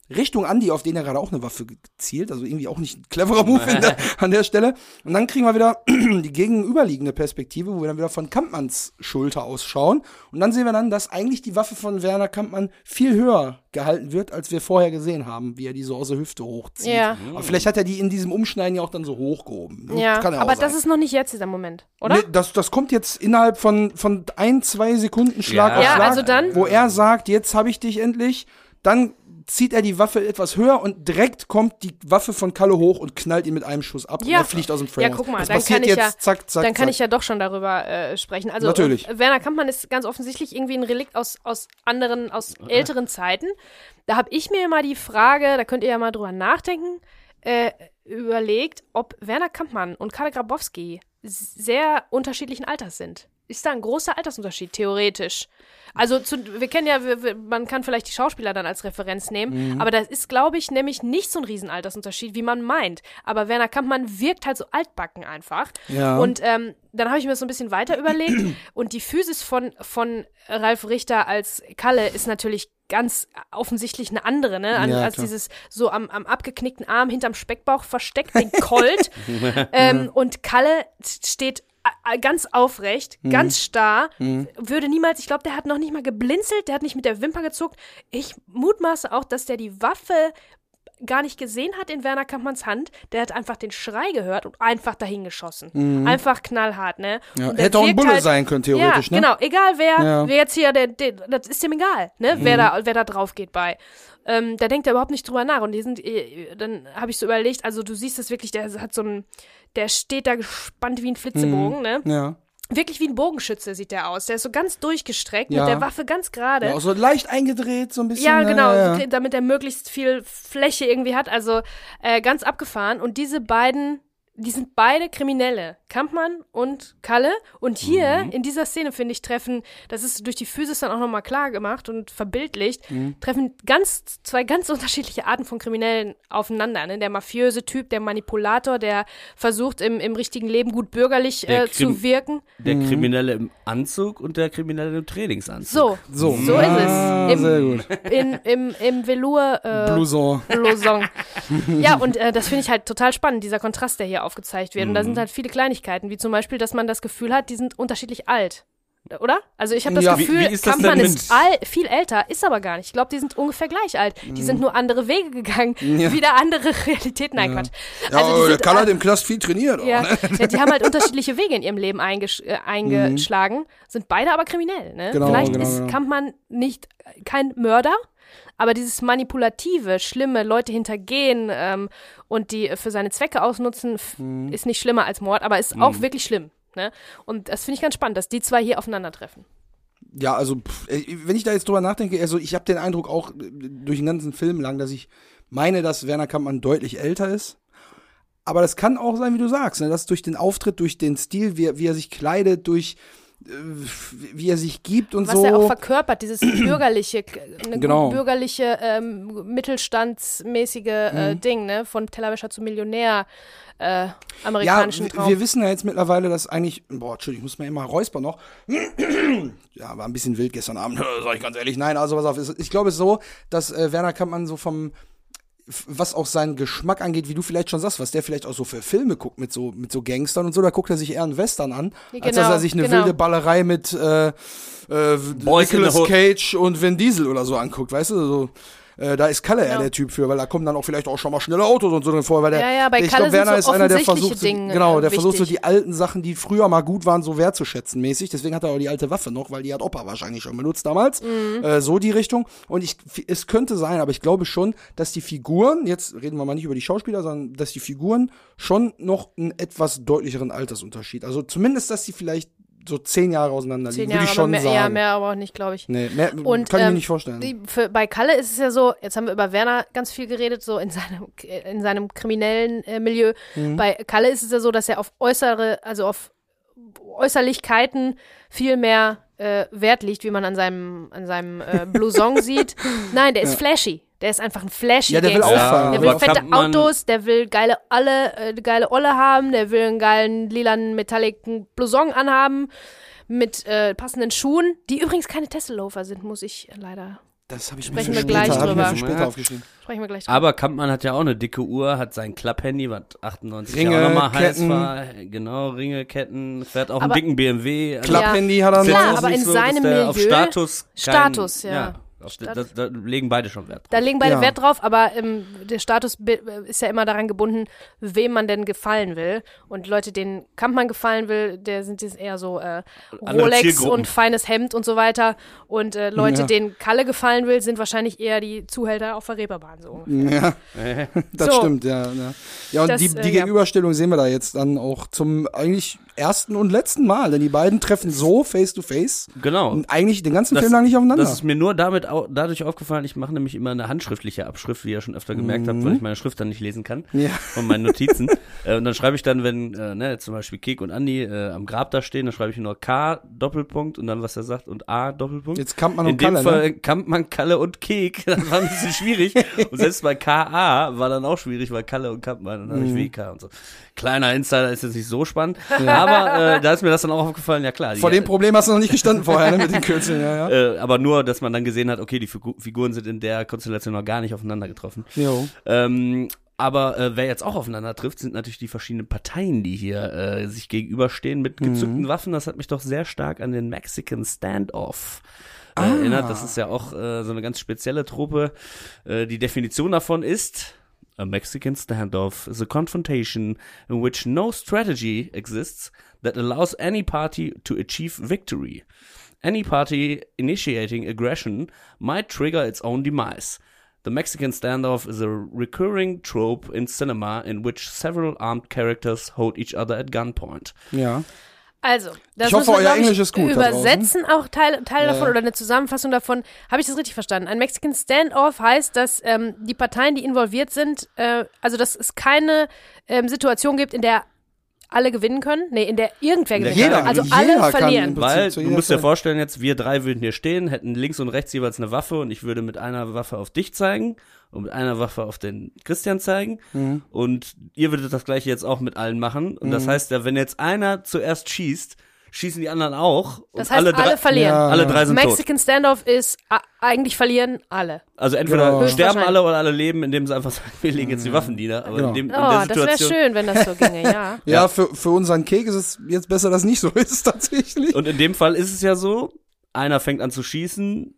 Richtung Andi, auf den er gerade auch eine Waffe zielt. Also irgendwie auch nicht ein cleverer Move der, an der Stelle. Und dann kriegen wir wieder die gegenüberliegende Perspektive, wo wir dann wieder von Kampmanns Schulter ausschauen. Und dann sehen wir dann, dass eigentlich die Waffe von Werner Kampmann viel höher gehalten wird, als wir vorher gesehen haben, wie er die so aus der Hüfte hochzieht. Ja. Aber vielleicht hat er die in diesem Umschneiden ja auch dann so hochgehoben. ne? Ja, Kann ja aber das ist noch nicht jetzt dieser Moment, oder? Nee, das, das kommt jetzt innerhalb von, von ein, zwei Sekunden Schlag Ja. auf Ja, Schlag, also dann- wo er sagt, jetzt habe ich dich endlich. Dann zieht er die Waffe etwas höher und direkt kommt die Waffe von Kalle hoch und knallt ihn mit einem Schuss ab. Und Ja. er fliegt aus dem Frame. Ja, guck mal, das dann passiert kann ich jetzt ja, zack, zack, dann kann zack. ich ja doch schon darüber äh, sprechen. Also Natürlich. äh, Werner Kampmann ist ganz offensichtlich irgendwie ein Relikt aus, aus anderen, aus älteren Zeiten. Da habe ich mir mal die Frage, da könnt ihr ja mal drüber nachdenken, äh, überlegt, ob Werner Kampmann und Karl Grabowski sehr unterschiedlichen Alters sind. Ist da ein großer Altersunterschied, theoretisch? Also, zu, wir kennen ja, wir, man kann vielleicht die Schauspieler dann als Referenz nehmen, aber das ist, glaube ich, nämlich nicht so ein Riesenaltersunterschied, wie man meint. Aber Werner Kampmann wirkt halt so altbacken einfach. Ja. Und ähm, dann habe ich mir das so ein bisschen weiter überlegt und die Physis von, von Ralf Richter als Kalle ist natürlich ganz offensichtlich eine andere, ne? An, Ja, als dieses so am, am abgeknickten Arm hinterm Speckbauch versteckt, den Colt. ähm, und Kalle steht ganz aufrecht, Mhm. ganz starr, würde niemals, ich glaube, der hat noch nicht mal geblinzelt, der hat nicht mit der Wimper gezuckt. Ich mutmaße auch, dass der die Waffe gar nicht gesehen hat in Werner Kampmanns Hand. Der hat einfach den Schrei gehört und einfach dahin geschossen. Einfach knallhart, ne? Mhm. Ja, hätte auch ein Bulle halt- sein können, theoretisch, ja, ne? genau. Egal wer, Ja. Mhm. wer jetzt hier, der, der, das ist dem egal, ne? Wer, da, wer da drauf geht bei. Ähm, da denkt er überhaupt nicht drüber nach. Und die sind, äh, dann habe ich so überlegt, also du siehst das wirklich, der hat so ein, der steht da gespannt wie ein Flitzebogen, ne? Ja. wirklich wie ein Bogenschütze sieht der aus. Der ist so ganz durchgestreckt, Ja. mit der Waffe ganz gerade. Ja, auch so leicht eingedreht, so ein bisschen. Ja, ne? genau, Ja, ja. damit er möglichst viel Fläche irgendwie hat. Also äh, ganz abgefahren. Und diese beiden, die sind beide Kriminelle. Kampmann und Kalle. Und hier Mhm. in dieser Szene, finde ich, treffen, das ist durch die Physis dann auch nochmal klar gemacht und verbildlicht, Mhm. treffen ganz, zwei ganz unterschiedliche Arten von Kriminellen aufeinander. Ne? Der mafiöse Typ, der Manipulator, der versucht im, im richtigen Leben gut bürgerlich äh, zu wirken. Der Kriminelle im Anzug und der Kriminelle im Trainingsanzug. So, So, so ist Ah, es. Im, sehr gut. In, im, im Velour äh, Blouson. Losong. ja, und äh, das finde ich halt total spannend, dieser Kontrast, der hier aufgezeigt wird. Und da Mhm. sind halt viele Kleinigkeiten, wie zum Beispiel, dass man das Gefühl hat, die sind unterschiedlich alt. Oder? Also ich habe das Ja. Gefühl, Wie- wie ist das Kampmann ist mit- al viel älter, ist aber gar nicht. Ich glaube, die sind ungefähr gleich alt. Die sind nur andere Wege gegangen, Mhm. Ja. wieder andere Realitäten. Nein, Quatsch. Ja, Also die aber der äh, hat im Knast viel trainiert. auch, ja, ne? ja, die haben halt unterschiedliche Wege in ihrem Leben eingesch äh, eingeschlagen, sind beide aber kriminell. Ne? Genau, Vielleicht genau, ist genau. Kampmann nicht kein Mörder, aber dieses manipulative, schlimme, Leute hintergehen ähm, und die für seine Zwecke ausnutzen, Mhm. ist nicht schlimmer als Mord, aber ist auch wirklich schlimm. Ne? Und das finde ich ganz spannend, dass die zwei hier aufeinandertreffen. Ja, also pff, wenn ich da jetzt drüber nachdenke, also ich habe den Eindruck auch äh, durch den ganzen Film lang, dass ich meine, dass Werner Kampmann deutlich älter ist. Aber das kann auch sein, wie du sagst, ne, dass durch den Auftritt, durch den Stil, wie, er- wie er sich kleidet, durch wie er sich gibt und Was so. er auch verkörpert, dieses bürgerliche, eine Genau. bürgerliche, ähm, mittelstandsmäßige äh, Ding, ne? Von Tellerwäscher zu Millionär, äh, ja, amerikanischen w- Traum. wir wissen ja jetzt mittlerweile, dass eigentlich, boah, Entschuldigung, ich muss mir immer räuspern noch. ja, war ein bisschen wild gestern Abend, sag ich ganz ehrlich. Nein, also pass auf, ich glaube es ist so, dass äh, Werner Kampmann so vom was auch seinen Geschmack angeht, wie du vielleicht schon sagst, was der vielleicht auch so für Filme guckt mit so mit so Gangstern und so, da guckt er sich eher einen Western an, Ja, als dass genau, er sich eine genau. wilde Ballerei mit äh, äh, Nicolas. Cage und Vin Diesel oder so anguckt, weißt du, so äh, da ist Kalle eher Genau. der Typ für, weil da kommen dann auch vielleicht auch schon mal schnelle Autos und so drin vor, weil der, Ja, ja, bei ich Kalle glaube, Werner so ist einer, der versucht, so, genau, der äh, versucht so die alten Sachen, die früher mal gut waren, so wertzuschätzen mäßig. Deswegen hat er auch die alte Waffe noch, weil die hat Opa wahrscheinlich schon benutzt damals. Mhm. Äh, so die Richtung. Und ich, es könnte sein, aber ich glaube schon, dass die Figuren, jetzt reden wir mal nicht über die Schauspieler, sondern dass die Figuren schon noch einen etwas deutlicheren Altersunterschied. Also zumindest, dass sie vielleicht so zehn Jahre auseinander Zehn liegen, würde ich schon mehr, sagen. ja, mehr aber auch nicht, glaube ich. Nee, mehr Und, kann ich mir ähm, nicht vorstellen. Die, für, bei Kalle ist es ja so, jetzt haben wir über Werner ganz viel geredet, so in seinem, in seinem kriminellen äh, Milieu. Mhm. Bei Kalle ist es ja so, dass er auf äußere, also auf Äußerlichkeiten viel mehr äh, Wert liegt, wie man an seinem, an seinem äh, Blouson sieht. Nein, der ist flashy. Der ist einfach ein flashy Ja, der will Gangster. auffallen. Der will aber fette Autos, der will geile alle, äh, geile Olle haben, der will einen geilen lilanen metalliken Blouson anhaben mit äh, passenden Schuhen, die übrigens keine Tesla-Loafer sind, muss ich leider das habe ich sprechen mir wir für gleich später, hab ich mir drüber. für später Ja. aufgeschrieben. sprechen wir gleich drüber. Aber Kampmann hat ja auch eine dicke Uhr, hat sein Klapphandy, was 98 Ringe, ja auch nochmal heiß Ketten. war. Genau, Ringe, Ketten, fährt auch Aber- einen dicken BMW. Also Klapphandy hat er ist jetzt noch. Klar, auch aber nicht in so, seinem dass der auf Milieu- Status kein, Status, ja. Da, da legen beide schon Wert drauf. Da legen beide Ja. Wert drauf, aber ähm, der Status bi- ist ja immer daran gebunden, wem man denn gefallen will. Und Leute, denen Kampmann gefallen will, der sind jetzt eher so äh, Rolex und feines Hemd und so weiter. Und äh, Leute, Ja. denen Kalle gefallen will, sind wahrscheinlich eher die Zuhälter auf der Reeperbahn. So. ungefähr. Ja, das So. stimmt, ja. Ja, ja und Das, die, äh, die ja. Gegenüberstellung sehen wir da jetzt dann auch zum eigentlich ersten und letzten Mal, denn die beiden treffen so face to face Genau. und eigentlich den ganzen Das- Film lang nicht aufeinander. Das ist mir nur damit au dadurch aufgefallen, ich mache nämlich immer eine handschriftliche Abschrift, wie ihr schon öfter gemerkt habt, weil ich meine Schrift dann nicht lesen kann Mhm. Ja. von meinen Notizen. äh, und dann schreibe ich dann, wenn äh, ne, zum Beispiel Kek und Andi äh, am Grab da stehen, dann schreibe ich nur K Doppelpunkt und dann was er sagt und A Doppelpunkt. Jetzt Kampmann In und dem Kalle, Fall ne? Kampmann, Kalle und Kek. Das war ein bisschen schwierig. Und selbst bei KA war dann auch schwierig, weil Kalle und Kampmann, dann habe Mhm. ich WK und so. Kleiner Insider ist jetzt nicht so spannend. Aber äh, da ist mir das dann auch aufgefallen, ja klar. die- Vor dem Problem hast du noch nicht gestanden vorher, ne, mit den Kürzeln, ja, ja. äh, aber nur, dass man dann gesehen hat, okay, die Figu Figuren sind in der Konstellation noch gar nicht aufeinander getroffen. Jo. Ähm, aber äh, wer jetzt auch aufeinander trifft, sind natürlich die verschiedenen Parteien, die hier äh, sich gegenüberstehen mit gezückten Waffen. Das hat mich doch sehr stark an den Mexican Standoff äh, erinnert. Das ist ja auch äh, so eine ganz spezielle Truppe. Äh, die Definition davon ist A Mexican standoff is a confrontation in which no strategy exists that allows any party to achieve victory. Any party initiating aggression might trigger its own demise. The Mexican standoff is a recurring trope in cinema in which several armed characters hold each other at gunpoint. Ja. Also, das Ich hoffe, wir, euer ich, Englisch ist gut. Übersetzen auch Teil, Teil Ja, davon oder eine Zusammenfassung davon. Habe ich das richtig verstanden? Ein Mexican Standoff heißt, dass ähm, die Parteien, die involviert sind, äh, also dass es keine ähm, Situation gibt, in der alle gewinnen können. Nee, in der irgendwer gewinnen Jeder, kann. Also jeder alle kann verlieren. Weil du musst dir vorstellen, jetzt wir drei würden hier stehen, hätten links und rechts jeweils eine Waffe und ich würde mit einer Waffe auf dich zeigen und mit einer Waffe auf den Christian zeigen Mhm. und ihr würdet das gleiche jetzt auch mit allen machen und das heißt ja, wenn jetzt einer zuerst schießt, schießen die anderen auch und Das heißt, alle, alle, drei, verlieren. Ja. alle drei sind tot. Mexican Standoff ist eigentlich verlieren alle. Also entweder Genau. sterben alle oder alle leben, indem sie einfach sagen, wir legen jetzt die Waffen nieder. Aber Genau. in, dem, in Oh, der das wäre Situation schön, wenn das so ginge, ja. Ja, für, für unseren Kek ist es jetzt besser, dass nicht so ist, tatsächlich. Und in dem Fall ist es ja so, einer fängt an zu schießen,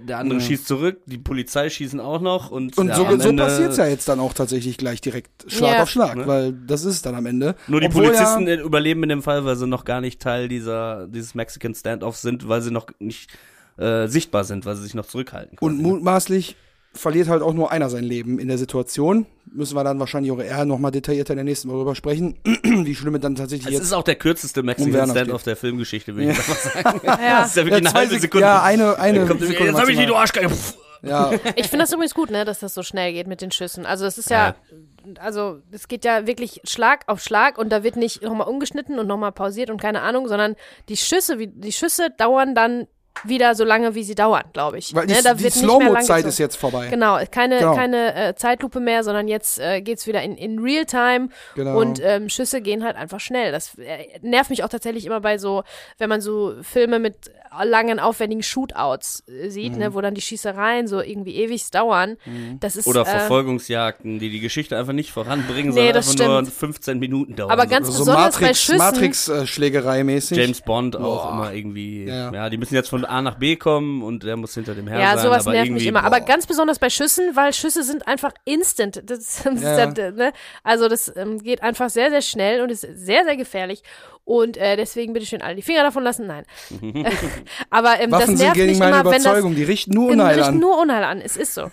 der andere schießt zurück, die Polizei schießen auch noch und, Und ja, so, so Ende- passiert's ja jetzt dann auch tatsächlich gleich direkt Schlag Ja. auf Schlag, Ne? weil das ist es dann am Ende. Nur die Obwohl Polizisten Ja, überleben in dem Fall, weil sie noch gar nicht Teil dieser dieses Mexican Standoff sind, weil sie noch nicht äh, sichtbar sind, weil sie sich noch zurückhalten. und quasi. mutmaßlich verliert halt auch nur einer sein Leben in der Situation. Müssen wir dann wahrscheinlich auch eher nochmal detaillierter in der nächsten Woche drüber sprechen, wie schlimm es dann tatsächlich es jetzt ist auch der kürzeste Mexican Standoff steht. der Filmgeschichte, würde ich einfach sagen. Ja. Das ist ja wirklich Ja, eine halbe Sek- Sekunde. Ja, eine, eine Kommt, Sekunde jetzt hab ich die, du. Pff. Ja, Ich finde das übrigens gut, ne, dass das so schnell geht mit den Schüssen. Also es ist ja, also es geht ja wirklich Schlag auf Schlag und da wird nicht nochmal umgeschnitten und nochmal pausiert und keine Ahnung, sondern die Schüsse, wie, die Schüsse dauern dann wieder so lange, wie sie dauern, glaube ich. weil die, ne, da die wird nicht mehr lang Slow-Mo-Zeit gezogen. ist jetzt vorbei. Genau, keine, Genau. keine äh, Zeitlupe mehr, sondern jetzt äh, geht's wieder in, in Real-Time Genau. und ähm, Schüsse gehen halt einfach schnell. Das äh, nervt mich auch tatsächlich immer bei so, wenn man so Filme mit langen, aufwendigen Shootouts äh, sieht, Mhm. ne, wo dann die Schießereien so irgendwie ewig dauern. Das ist, Oder äh, Verfolgungsjagden, die die Geschichte einfach nicht voranbringen, Nee, sondern einfach nur stimmt. 15 Minuten dauern. Aber ganz so besonders bei Matrix, Schüssen. Matrix-Schlägerei mäßig. James Bond auch Boah. immer irgendwie. Ja. Ja. die müssen jetzt von A nach B kommen und der muss hinter dem her Ja, sein. sowas aber nervt mich immer. Aber boah. ganz besonders bei Schüssen, weil Schüsse sind einfach instant. Das, das Ja, ist ja, ne? Also das ähm, geht einfach sehr, sehr schnell und ist sehr, sehr gefährlich. Und äh, deswegen bitte schön alle die Finger davon lassen. Nein. Aber ähm, das Waffen sind nervt gegen mich meine immer, wenn das Überzeugung, die richten nur Genau, Unheil richten an. nur Unheil an. Es ist so.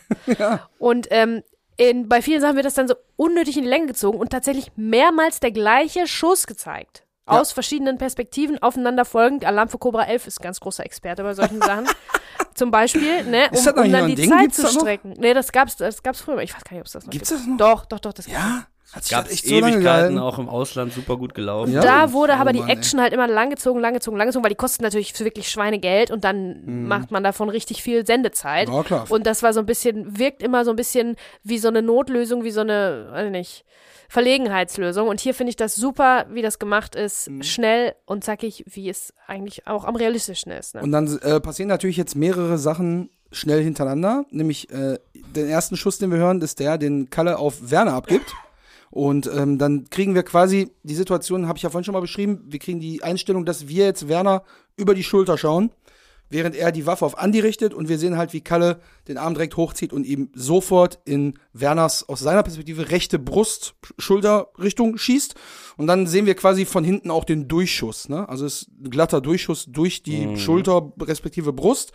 Und ähm, in, bei vielen Sachen wird das dann so unnötig in die Länge gezogen und tatsächlich mehrmals der gleiche Schuss gezeigt. Ja. Aus verschiedenen Perspektiven aufeinander folgend. Alarm für Cobra 11 ist ein ganz großer Experte bei solchen Sachen. Zum Beispiel, ne, um, Ist das noch um dann die Ding? Zeit Gibt's zu das noch? strecken. Nee, das gab's, das gab's früher. Ich weiß gar nicht, ob es das noch Gibt's gibt. das noch? Doch, doch, doch. Das. Ja, hat sich Gab echt so Ewigkeiten auch im Ausland super gut gelaufen. Ja. Da wurde Oh aber die Mann, ey. Action halt immer langgezogen, langgezogen, langgezogen, weil die kosten natürlich für wirklich Schweinegeld und dann macht man davon richtig viel Sendezeit. Mhm. Ja, klar. Und das war so ein bisschen, wirkt immer so ein bisschen wie so eine Notlösung, wie so eine, weiß ich nicht, Verlegenheitslösung. Und hier finde ich das super, wie das gemacht ist, Mhm. schnell und zackig, wie es eigentlich auch am realistischsten ist. Ne? Und dann äh, passieren natürlich jetzt mehrere Sachen schnell hintereinander. Nämlich äh, den ersten Schuss, den wir hören, ist der, den Kalle auf Werner abgibt. Und ähm, dann kriegen wir quasi die Situation, habe ich ja vorhin schon mal beschrieben, wir kriegen die Einstellung, dass wir jetzt Werner über die Schulter schauen, während er die Waffe auf Andi richtet und wir sehen halt, wie Kalle den Arm direkt hochzieht und ihm sofort in Werners aus seiner Perspektive rechte Brust, Schulterrichtung schießt. Und dann sehen wir quasi von hinten auch den Durchschuss. Ne? Also es ist ein glatter Durchschuss durch die Schulter respektive Brust.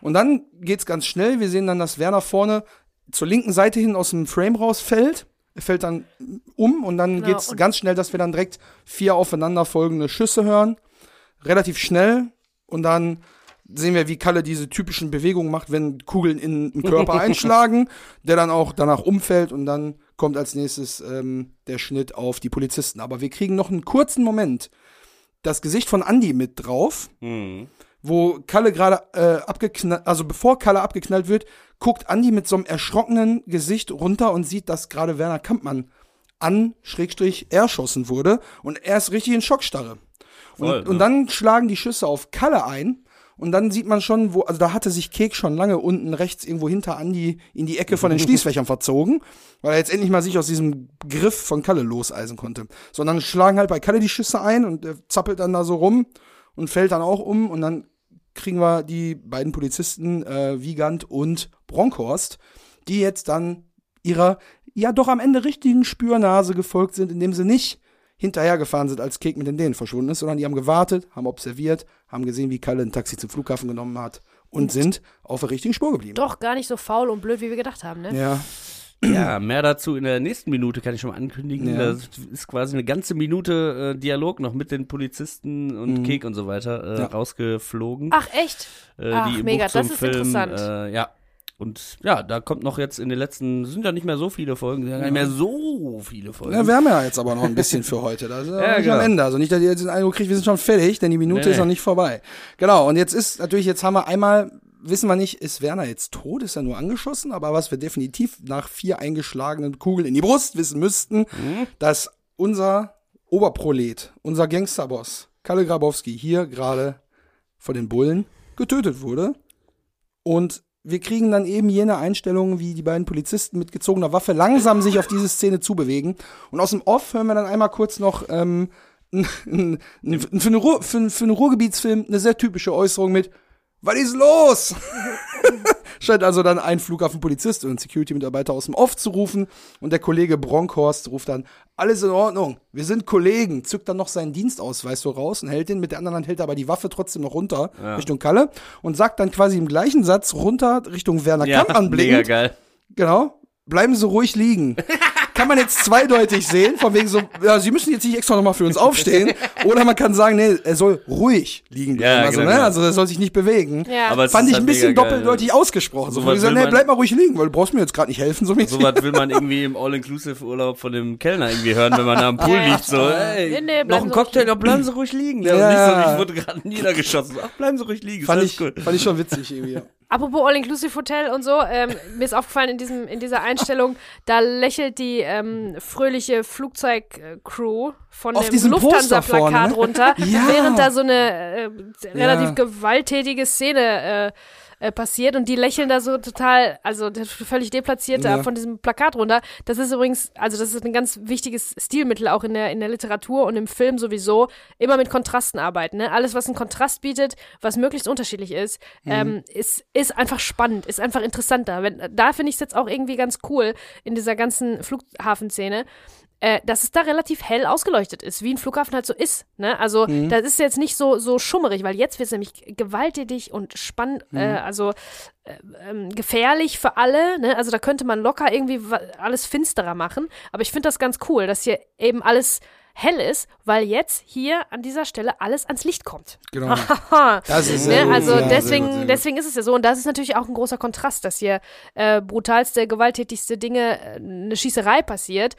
Und dann geht's ganz schnell. Wir sehen dann, dass Werner vorne zur linken Seite hin aus dem Frame rausfällt. Er fällt dann um und dann Genau, geht's und- ganz schnell, dass wir dann direkt vier aufeinanderfolgende Schüsse hören. Relativ schnell. Und dann sehen wir, wie Kalle diese typischen Bewegungen macht, wenn Kugeln in den Körper einschlagen, der dann auch danach umfällt und dann kommt als nächstes ähm, der Schnitt auf die Polizisten. Aber wir kriegen noch einen kurzen Moment das Gesicht von Andy mit drauf, Mhm. wo Kalle gerade äh, abgeknallt, also bevor Kalle abgeknallt wird, guckt Andy mit so einem erschrockenen Gesicht runter und sieht, dass gerade Werner Kampmann an, Schrägstrich, erschossen wurde und er ist richtig in Schockstarre. Voll, und, ne? und dann schlagen die Schüsse auf Kalle ein. Und dann sieht man schon, wo, also da hatte sich Kek schon lange unten rechts irgendwo hinter Andi in die Ecke von den Schließfächern verzogen, weil er jetzt endlich mal sich aus diesem Griff von Kalle loseisen konnte. Sondern schlagen halt bei Kalle die Schüsse ein und er zappelt dann da so rum und fällt dann auch um und dann kriegen wir die beiden Polizisten, äh, Wiegand und Bronkhorst, die jetzt dann ihrer ja doch am Ende richtigen Spürnase gefolgt sind, indem sie nicht hinterhergefahren sind, als Kek mit den Dänen verschwunden ist, sondern die haben gewartet, haben observiert, haben gesehen, wie Kalle ein Taxi zum Flughafen genommen hat und sind auf der richtigen Spur geblieben. Doch gar nicht so faul und blöd, wie wir gedacht haben, ne? Ja. Ja, mehr dazu in der nächsten Minute kann ich schon mal ankündigen. Ja. Das ist quasi eine ganze Minute äh, Dialog noch mit den Polizisten und Kek und so weiter äh, Mhm. Ja. rausgeflogen. Ach, echt? äh, ach, mega, das ist Film, interessant. Äh, ja. Und ja, da kommt noch jetzt in den letzten, sind ja nicht mehr so viele Folgen, sind ja nicht mehr so viele Folgen. Ja, wir haben ja jetzt aber noch ein bisschen für heute. Das ist ja, Ja, nicht genau. am Ende. Also nicht, dass ihr jetzt den Eindruck kriegt, wir sind schon fertig, denn die Minute Nee, ist noch nicht vorbei. Genau, und jetzt ist natürlich, jetzt haben wir einmal, wissen wir nicht, ist Werner jetzt tot, ist er nur angeschossen, aber was wir definitiv nach vier eingeschlagenen Kugeln in die Brust wissen müssten, Mhm. dass unser Oberprolet, unser Gangsterboss, Kalle Grabowski, hier gerade von den Bullen getötet wurde. Und wir kriegen dann eben jene Einstellungen, wie die beiden Polizisten mit gezogener Waffe langsam sich auf diese Szene zubewegen. Und aus dem Off hören wir dann einmal kurz noch ähm, für, eine Ruhr, für, für einen Ruhrgebietsfilm eine sehr typische Äußerung mit Was ist los? Scheint also dann ein Flughafenpolizist und ein Security-Mitarbeiter aus dem Off zu rufen und der Kollege Bronkhorst ruft dann, alles in Ordnung, wir sind Kollegen, zückt dann noch seinen Dienstausweis so raus und hält den, mit der anderen Hand hält er aber die Waffe trotzdem noch runter Richtung Kalle und sagt dann quasi im gleichen Satz runter Richtung Werner ja, Kampmann mega blickend, geil. genau, bleiben Sie ruhig liegen. Kann man jetzt zweideutig sehen, von wegen so, ja, Sie müssen jetzt nicht extra nochmal für uns aufstehen. Oder man kann sagen, nee, er soll ruhig liegen bleiben. Ja, also, genau, ne? genau. also er soll sich nicht bewegen. Ja. Aber Fand ich halt ein bisschen mega geil. doppeldeutig ausgesprochen. So, So so, will nee, bleib mal ruhig liegen, weil du brauchst mir jetzt gerade nicht helfen, so. So was will man irgendwie im All-Inclusive-Urlaub von dem Kellner irgendwie hören, wenn man da am Pool liegt. So, ey, Nee, nee, noch ein Cocktail, ja, bleiben Sie ruhig liegen. Ja, Ja. Und nicht so, ich wurde gerade niedergeschossen. Ach, bleiben Sie ruhig liegen, fand, ich, cool. fand ich schon witzig irgendwie. Apropos All-Inclusive-Hotel und so, ähm, mir ist aufgefallen in, diesem, in dieser Einstellung, da lächelt die ähm, fröhliche Flugzeugcrew von Auf dem Lufthansa-Plakat ne? runter, Ja. während da so eine äh, relativ Ja. gewalttätige Szene äh, äh, passiert und die lächeln da so total, also völlig deplatziert da Ja. von diesem Plakat runter. Das ist übrigens, also das ist ein ganz wichtiges Stilmittel auch in der, in der Literatur und im Film sowieso, immer mit Kontrasten arbeiten. Ne? Alles, was einen Kontrast bietet, was möglichst unterschiedlich ist, ähm, ist, ist einfach spannend, ist einfach interessanter. Wenn, da finde ich es jetzt auch irgendwie ganz cool in dieser ganzen Flughafenszene. Äh, dass es da relativ hell ausgeleuchtet ist, wie ein Flughafen halt so ist. Ne? Also das ist jetzt nicht so, so schummerig, weil jetzt wird es nämlich gewalttätig und spannend, äh, also äh, ähm, gefährlich für alle. Ne? Also da könnte man locker irgendwie alles finsterer machen. Aber ich finde das ganz cool, dass hier eben alles hell ist, weil jetzt hier an dieser Stelle alles ans Licht kommt. Genau. Das ist sehr Ne, also Ja, sehr deswegen, gut, sehr gut. deswegen ist es ja so. Und das ist natürlich auch ein großer Kontrast, dass hier äh, brutalste, gewalttätigste Dinge, äh, eine Schießerei passiert, äh,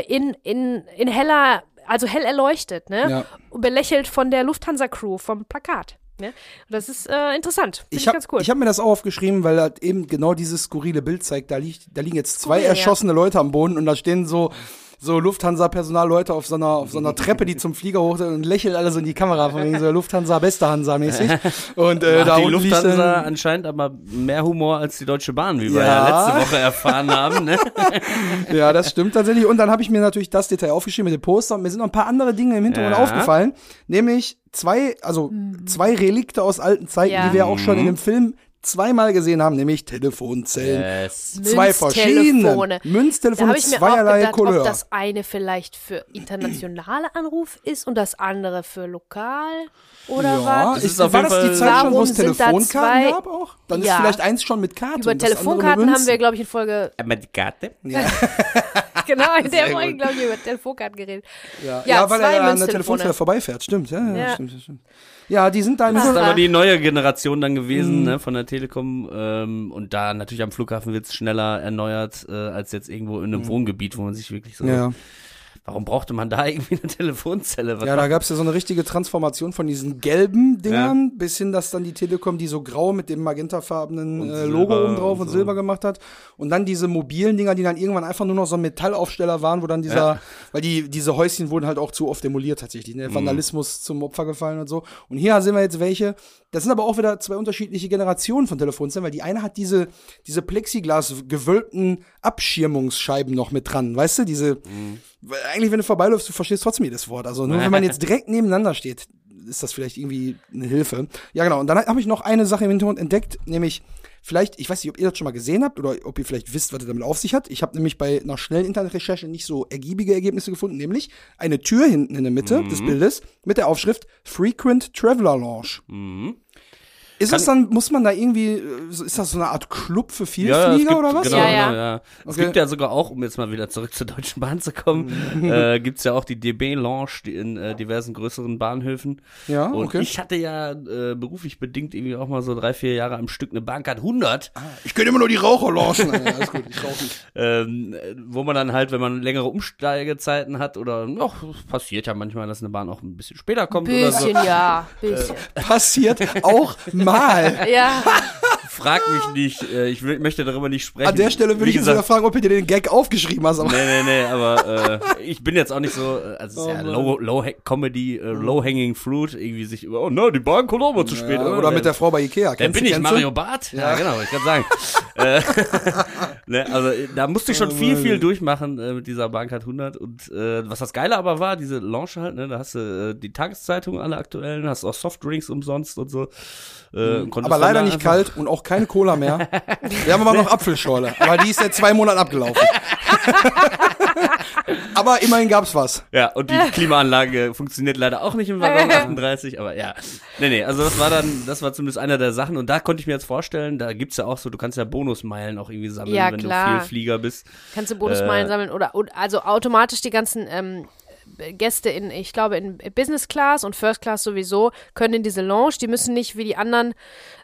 in, in, in heller, also hell erleuchtet, ne? Ja. Und belächelt von der Lufthansa-Crew vom Plakat. Ne? Das ist äh, interessant. Finde ich, habe cool. hab mir das auch aufgeschrieben, weil das eben genau dieses skurrile Bild zeigt. Da, liegt, da liegen jetzt zwei Skurril, ja. erschossene Leute am Boden und da stehen so, so Lufthansa-Personalleute auf so einer, auf so einer Treppe, die zum Flieger hoch und lächeln alle so in die Kamera, von wegen so Lufthansa, beste Hansa-mäßig. Und äh, da Hat die Lufthansa dann- anscheinend aber mehr Humor als die Deutsche Bahn, wie wir Ja. ja letzte Woche erfahren haben. Ne? Ja, das stimmt tatsächlich. Und dann habe ich mir natürlich das Detail aufgeschrieben mit dem Poster und mir sind noch ein paar andere Dinge im Hintergrund Ja. aufgefallen. Nämlich zwei, also zwei Relikte aus alten Zeiten, Ja. die wir auch schon in dem Film zweimal gesehen haben, nämlich Telefonzellen. Yes. Zwei verschiedene Münztelefone. Da ich mir auch zweierlei gedacht, Couleur. ob das eine vielleicht für internationale Anruf ist und das andere für lokal oder ja, was? Es ist, war jeden das die Zeit schon, wo es Telefonkarten zwei- gab auch? Dann Ja. ist vielleicht eins schon mit Karte. Über mit Telefonkarten haben wir, glaube ich, in Folge Aber die Karte? Genau, in der Folge, glaube ich, über Telefonkarten geredet. Ja, Ja, ja, weil er ja an der. Telefonzelle vorbeifährt. Stimmt, ja, ja, Ja. stimmt, stimmt. Ja, die sind da im Das ist aber die neue Generation dann gewesen, Mhm. ne, von der Telekom. Ähm, und da natürlich am Flughafen wird's schneller erneuert, äh, als jetzt irgendwo in einem Wohngebiet, wo man sich wirklich so. Mhm. Ja. Warum brauchte man da irgendwie eine Telefonzelle? Was Ja, da gab's ja so eine richtige Transformation von diesen gelben Dingern bis hin, dass dann die Telekom die so grau mit dem magentafarbenen äh, Logo oben drauf und und. Silber gemacht hat. Und dann diese mobilen Dinger, die dann irgendwann einfach nur noch so ein Metallaufsteller waren, wo dann dieser, Ja. weil die, diese Häuschen wurden halt auch zu oft demoliert tatsächlich. Mhm. Ne? Vandalismus zum Opfer gefallen und so. Und hier sehen wir jetzt welche. Das sind aber auch wieder zwei unterschiedliche Generationen von Telefonzellen, weil die eine hat diese, diese Plexiglas gewölbten Abschirmungsscheiben noch mit dran, weißt du? Diese, weil eigentlich, wenn du vorbeiläufst, du verstehst trotzdem jedes Wort. Also nur wenn man jetzt direkt nebeneinander steht, ist das vielleicht irgendwie eine Hilfe. Ja, genau. Und dann habe ich noch eine Sache im Hintergrund entdeckt, nämlich vielleicht, ich weiß nicht, ob ihr das schon mal gesehen habt oder ob ihr vielleicht wisst, was das damit auf sich hat. Ich habe nämlich bei einer schnellen Internetrecherche nicht so ergiebige Ergebnisse gefunden, nämlich eine Tür hinten in der Mitte des Bildes mit der Aufschrift Frequent Traveler Lounge. Mhm. Ist das dann, muss man da irgendwie, äh, ist das so eine Art Club für es Vielflieger gibt- oder was? Genau, Ja, ja. genau, ja. Es Okay. gibt ja sogar auch, um jetzt mal wieder zurück zur Deutschen Bahn zu kommen, äh, gibt's ja auch die DB Lounge die in äh, diversen größeren Bahnhöfen. Ja, Und okay. ich hatte ja äh, beruflich bedingt irgendwie auch mal so drei, vier Jahre am Stück eine Bahncard 100, Ich könnte immer nur die Raucher launchen. ja, alles gut, ich rauche nicht. ähm, äh, wo man dann halt, wenn man längere Umsteigezeiten hat oder noch, passiert ja manchmal, dass eine Bahn auch ein bisschen später kommt oder so. Bisschen, ja. Bisschen. Passiert auch mal. Ja. Frag mich nicht, äh, ich will, möchte darüber nicht sprechen. An der Stelle würde ich jetzt sogar gesagt, fragen, ob du dir den Gag aufgeschrieben hast. Aber Nee, nee, nee, aber äh, ich bin jetzt auch nicht so, äh, also es ist Oh ja low, low Comedy, äh, low hanging fruit, irgendwie sich über, oh ne, die Bahn kommt auch mal zu spät. ja, oder mit der Frau bei Ikea. Kennst bin du- ich? Mario Barth? Ja, genau, wollte ich gerade sagen. äh, ne, also da musste ich Oh schon viel, viel durchmachen äh, mit dieser Bahncard 100 und äh, was das Geile aber war, diese Launch halt, ne, da hast du äh, die Tageszeitungen alle aktuellen, hast auch Softdrinks umsonst und so. Äh, Mhm. Aber leider nicht kalt und auch keine Cola mehr. Wir haben aber noch Apfelschorle. Aber die ist seit zwei Monaten abgelaufen. aber immerhin gab's was. Ja, und die Klimaanlage funktioniert leider auch nicht im Waggon 38, aber ja. Nee, nee, also das war dann, das war zumindest einer der Sachen und da konnte ich mir jetzt vorstellen, da gibt's ja auch so, du kannst ja Bonusmeilen auch irgendwie sammeln, Ja, wenn klar. du viel Flieger bist. Kannst du Bonusmeilen Äh, sammeln oder und also automatisch die ganzen ähm, Gäste in, ich glaube, in Business Class und First Class sowieso, können in diese Lounge. Die müssen nicht wie die anderen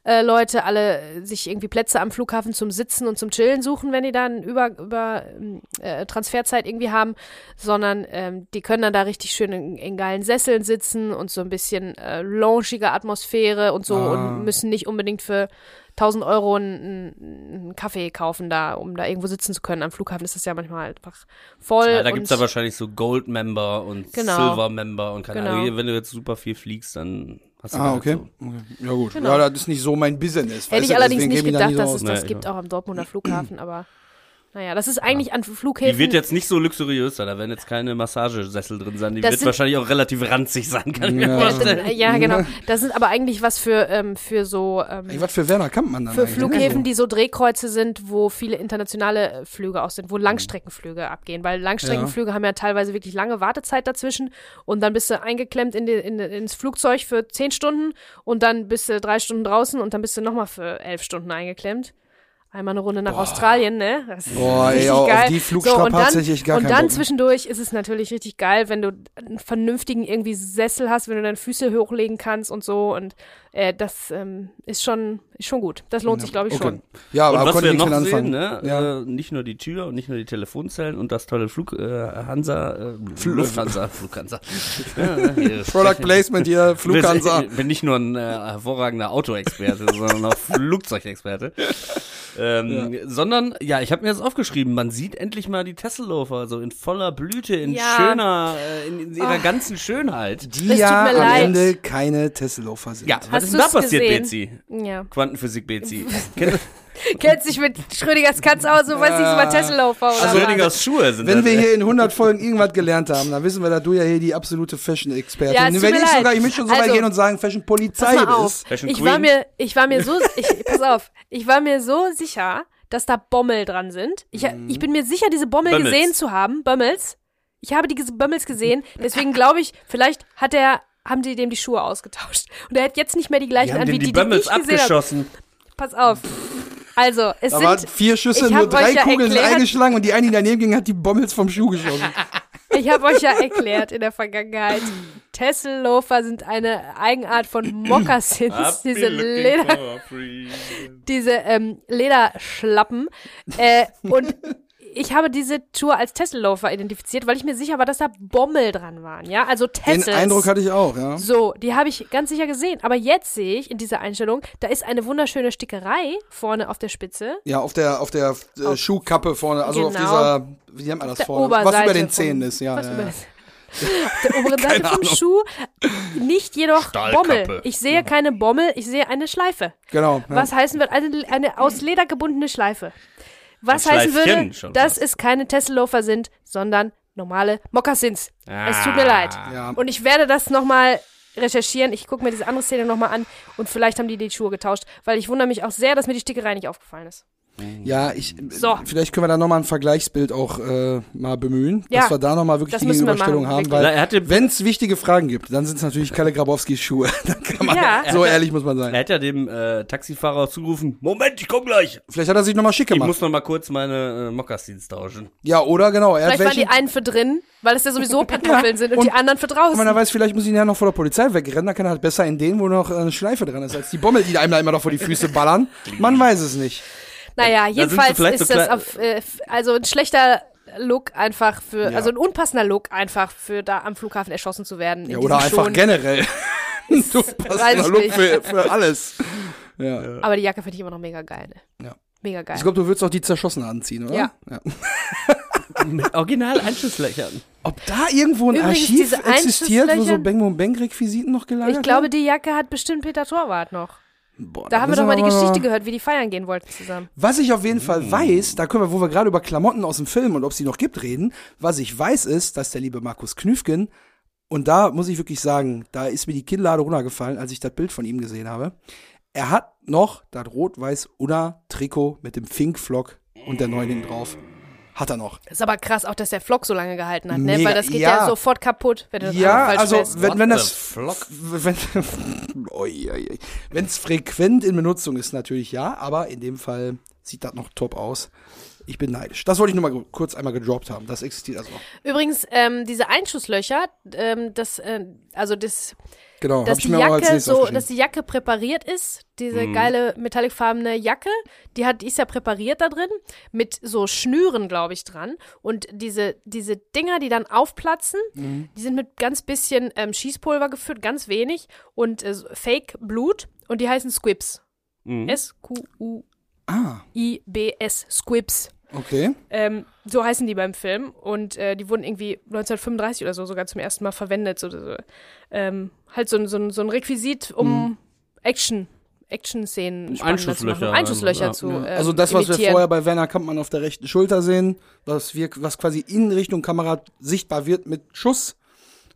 äh, Leute alle äh, sich irgendwie Plätze am Flughafen zum Sitzen und zum Chillen suchen, wenn die dann über, über ähm, äh, Transferzeit irgendwie haben, sondern ähm, die können dann da richtig schön in, in geilen Sesseln sitzen und so ein bisschen äh, loungige Atmosphäre und so Ah. und müssen nicht unbedingt für 1000 Euro einen, einen Kaffee kaufen da, um da irgendwo sitzen zu können. Am Flughafen ist das ja manchmal halt einfach voll. Ja, da und gibt's ja wahrscheinlich so Gold-Member und Genau. Silver-Member und keine Genau. Ahnung. Wenn du jetzt super viel fliegst, dann hast du Ah, halt okay. so. okay. Ja gut. Genau. Ja, das ist nicht so mein Business. Hätte ich allerdings nicht gedacht, so dass es das Nee, gibt, ich auch am Dortmunder Flughafen, aber naja, das ist eigentlich an Flughäfen. Die wird jetzt nicht so luxuriös sein, da werden jetzt keine Massagesessel drin sein. Die Das wird wahrscheinlich auch relativ ranzig sein, kann ich mir Ja. vorstellen. Ja, genau. Das sind aber eigentlich was für, ähm, für so ähm, Ey, was für Werner Kampmann dann für eigentlich? Flughäfen, die so Drehkreuze sind, wo viele internationale äh, Flüge auch sind, wo Langstreckenflüge abgehen. Weil Langstreckenflüge haben ja teilweise wirklich lange Wartezeit dazwischen und dann bist du eingeklemmt in die, in, ins Flugzeug für zehn Stunden und dann bist du drei Stunden draußen und dann bist du nochmal für elf Stunden eingeklemmt. Einmal eine Runde nach Australien, ne? Das ist Boah, ey, richtig auf geil. die Flugstrapaze hätte ich gar Und dann zwischendurch ist es natürlich richtig geil, wenn du einen vernünftigen irgendwie Sessel hast, wenn du deine Füße hochlegen kannst und so. Und äh, das ähm, ist schon schon gut. Das lohnt sich, glaube ich, Okay. schon. Ja, Und aber was konnte wir noch sehen, anfangen. ne? Ja. Äh, nicht nur die Tür und nicht nur die Telefonzellen und das tolle Flug äh, Hansa, äh, Lufthansa, Flughansa. ja, Product Placement hier, Flughansa. Ich bin nicht nur ein äh, hervorragender Autoexperte, sondern auch Flugzeugexperte. Ähm, Sondern, ja, ich habe mir das aufgeschrieben, man sieht endlich mal die Tesselhofer so in voller Blüte, in Ja. schöner, äh, in, in ihrer ganzen Schönheit. Die ja am leid. Ende keine Tesselhofer sind. Ja, was Hast ist denn da passiert, gesehen? Betsy? Ja. Quantenphysik, Betsy. Kennt- sich mit Schrödingers Katz aus, so weiß ich über Tesselhofer oder was? Schrödingers Schuhe sind Wenn das, wir ey. hier in 100 Folgen irgendwas gelernt haben, dann wissen wir, dass du ja hier die absolute Fashion-Expertin Ja, bist. Wenn ich mir sogar, leid. ich möchte schon so weit Also, gehen und sagen, Fashion-Polizei bist. Fashion Ich war mir, ich war mir so, ich, pass auf, ich war mir so sicher, dass da Bommel dran sind. Ich, ich bin mir sicher, diese Bommel Bömmels. gesehen zu haben. Bömmels. Ich habe diese Bömmels gesehen. Deswegen glaube ich, vielleicht hat er, haben die dem die Schuhe ausgetauscht. Und er hat jetzt nicht mehr die Die gleichen haben an, wie die, die die ich gesehen abgeschossen. Pass auf. Also, es Da waren sind, vier Schüsse, nur drei ja Kugeln erklärt- eingeschlagen und die eine, die daneben ging, hat die Bommels vom Schuh geschossen. ich habe euch ja erklärt in der Vergangenheit, Tessellofer sind eine Eigenart von Mokassins, diese Leder, diese ähm, Lederschlappen. Äh, und ich habe diese Tour als Tessellofer identifiziert, weil ich mir sicher war, dass da Bommel dran waren. Ja, also Den Tessels. Eindruck hatte ich auch, ja. so, die habe ich ganz sicher gesehen. Aber jetzt sehe ich in dieser Einstellung, da ist eine wunderschöne Stickerei vorne auf der Spitze. Ja, auf der, auf der äh, Schuhkappe vorne, also auf Genau. dieser, wie nennt man das vorne? Was Oberseite über den Zähnen ist, ja. was ja, über ja. Auf der oberen Seite vom Ahnung. Schuh, nicht jedoch Stahlkappe. Bommel. Ich sehe keine Bommel, ich sehe eine Schleife. Genau. Ja. Was heißen wird? Eine, eine aus Leder gebundene Schleife. Was heißen würde, dass es keine Tessellofer sind, sondern normale Mokassins. Es tut mir Ah. leid. Ja. Und ich werde das nochmal recherchieren. Ich gucke mir diese andere Szene nochmal an und vielleicht haben die die Schuhe getauscht, weil ich wundere mich auch sehr, dass mir die Stickerei nicht aufgefallen ist. Ja, ich, So. vielleicht können wir da nochmal ein Vergleichsbild auch äh, mal bemühen, Ja, dass wir da nochmal wirklich das die müssen wir Gegenüberstellung machen, haben, weil wenn es wichtige Fragen gibt, dann sind es natürlich Kalle Grabowskis Schuhe. dann kann man, Ja. so ehrlich muss man sein. Er hat ja dem äh, Taxifahrer zugerufen, Moment, ich komm gleich. Vielleicht hat er sich nochmal schick Ich gemacht. muss noch mal kurz meine äh, Mokassins tauschen. Ja, oder genau. Er Vielleicht waren die einen für drin, weil es ja sowieso Pantoffeln sind und, und- die anderen für er draußen. weiß, vielleicht muss ihn ja noch vor der Polizei wegrennen, dann kann er halt besser in denen, wo noch äh, eine Schleife dran ist, als die Bommel, die einem da immer noch vor die Füße ballern. Man weiß es nicht. Naja, jedenfalls vielleicht ist so das auf, äh, also ein schlechter Look einfach für, Ja. also ein unpassender Look einfach für da am Flughafen erschossen zu werden. in Ja, oder einfach schon. generell. passt ich Look nicht. für, für alles. Ja. Aber die Jacke finde ich immer noch mega geil. Ne? Ja. Mega geil. Ich glaube, du würdest auch die Zerschossene anziehen, oder? Ja. Mit original Einschusslöchern. Ob da irgendwo ein Übrigens, Archiv existiert, wo so Bang Boom Bang Requisiten noch gelagert ich glaube, die Jacke hat bestimmt Peter Torwart noch. Boah, Da haben wir doch mal die Geschichte gehört, wie die feiern gehen wollten zusammen. Was ich auf jeden Fall weiß, da können wir, wo wir gerade über Klamotten aus dem Film und ob es die noch gibt, reden. Was ich weiß ist, dass der liebe Markus Knüfgen, und da muss ich wirklich sagen, da ist mir die Kinnlade runtergefallen, als ich das Bild von ihm gesehen habe. Er hat noch das rot-weiß-Unna-Trikot mit dem Fink-Flock und der neuen drauf. Hat er noch. Ist aber krass auch, dass der Flock so lange gehalten hat, ne? Mega, Weil das geht ja, ja. sofort kaputt, wenn du das Ja, falsch also fährst. wenn, wenn das the flock? wenn es frequent in Benutzung ist, natürlich ja, aber in dem Fall sieht das noch top aus. Ich bin neidisch. Das wollte ich nur mal kurz einmal gedroppt haben. Das existiert also noch. Übrigens, ähm, diese Einschusslöcher, ähm, das, äh, also das, Genau, habe dass ich die mir auch als Jacke so, dass die Jacke präpariert ist, diese Mhm. geile metallicfarbene Jacke, die hat, die ist ja präpariert da drin, mit so Schnüren, glaube ich, dran. Und diese, diese Dinger, die dann aufplatzen, Mhm. die sind mit ganz bisschen ähm, Schießpulver gefüllt, ganz wenig und äh, Fake Blut und die heißen Squibs. Mhm. S-Q-U-I-B-S, ah, Squibs. Okay. Ähm, so heißen die beim Film. Und äh, die wurden irgendwie 1935 oder so sogar zum ersten Mal verwendet. So, so, ähm, halt so, ein- so, ein- so ein Requisit, um Action, Action-Szenen spannender zu Einschusslöcher, machen. Einschusslöcher ja. zu Ja. ähm, also das, was wir imitieren. vorher bei Werner Kampmann auf der rechten Schulter sehen, was wir, was quasi in Richtung Kamera sichtbar wird mit Schuss.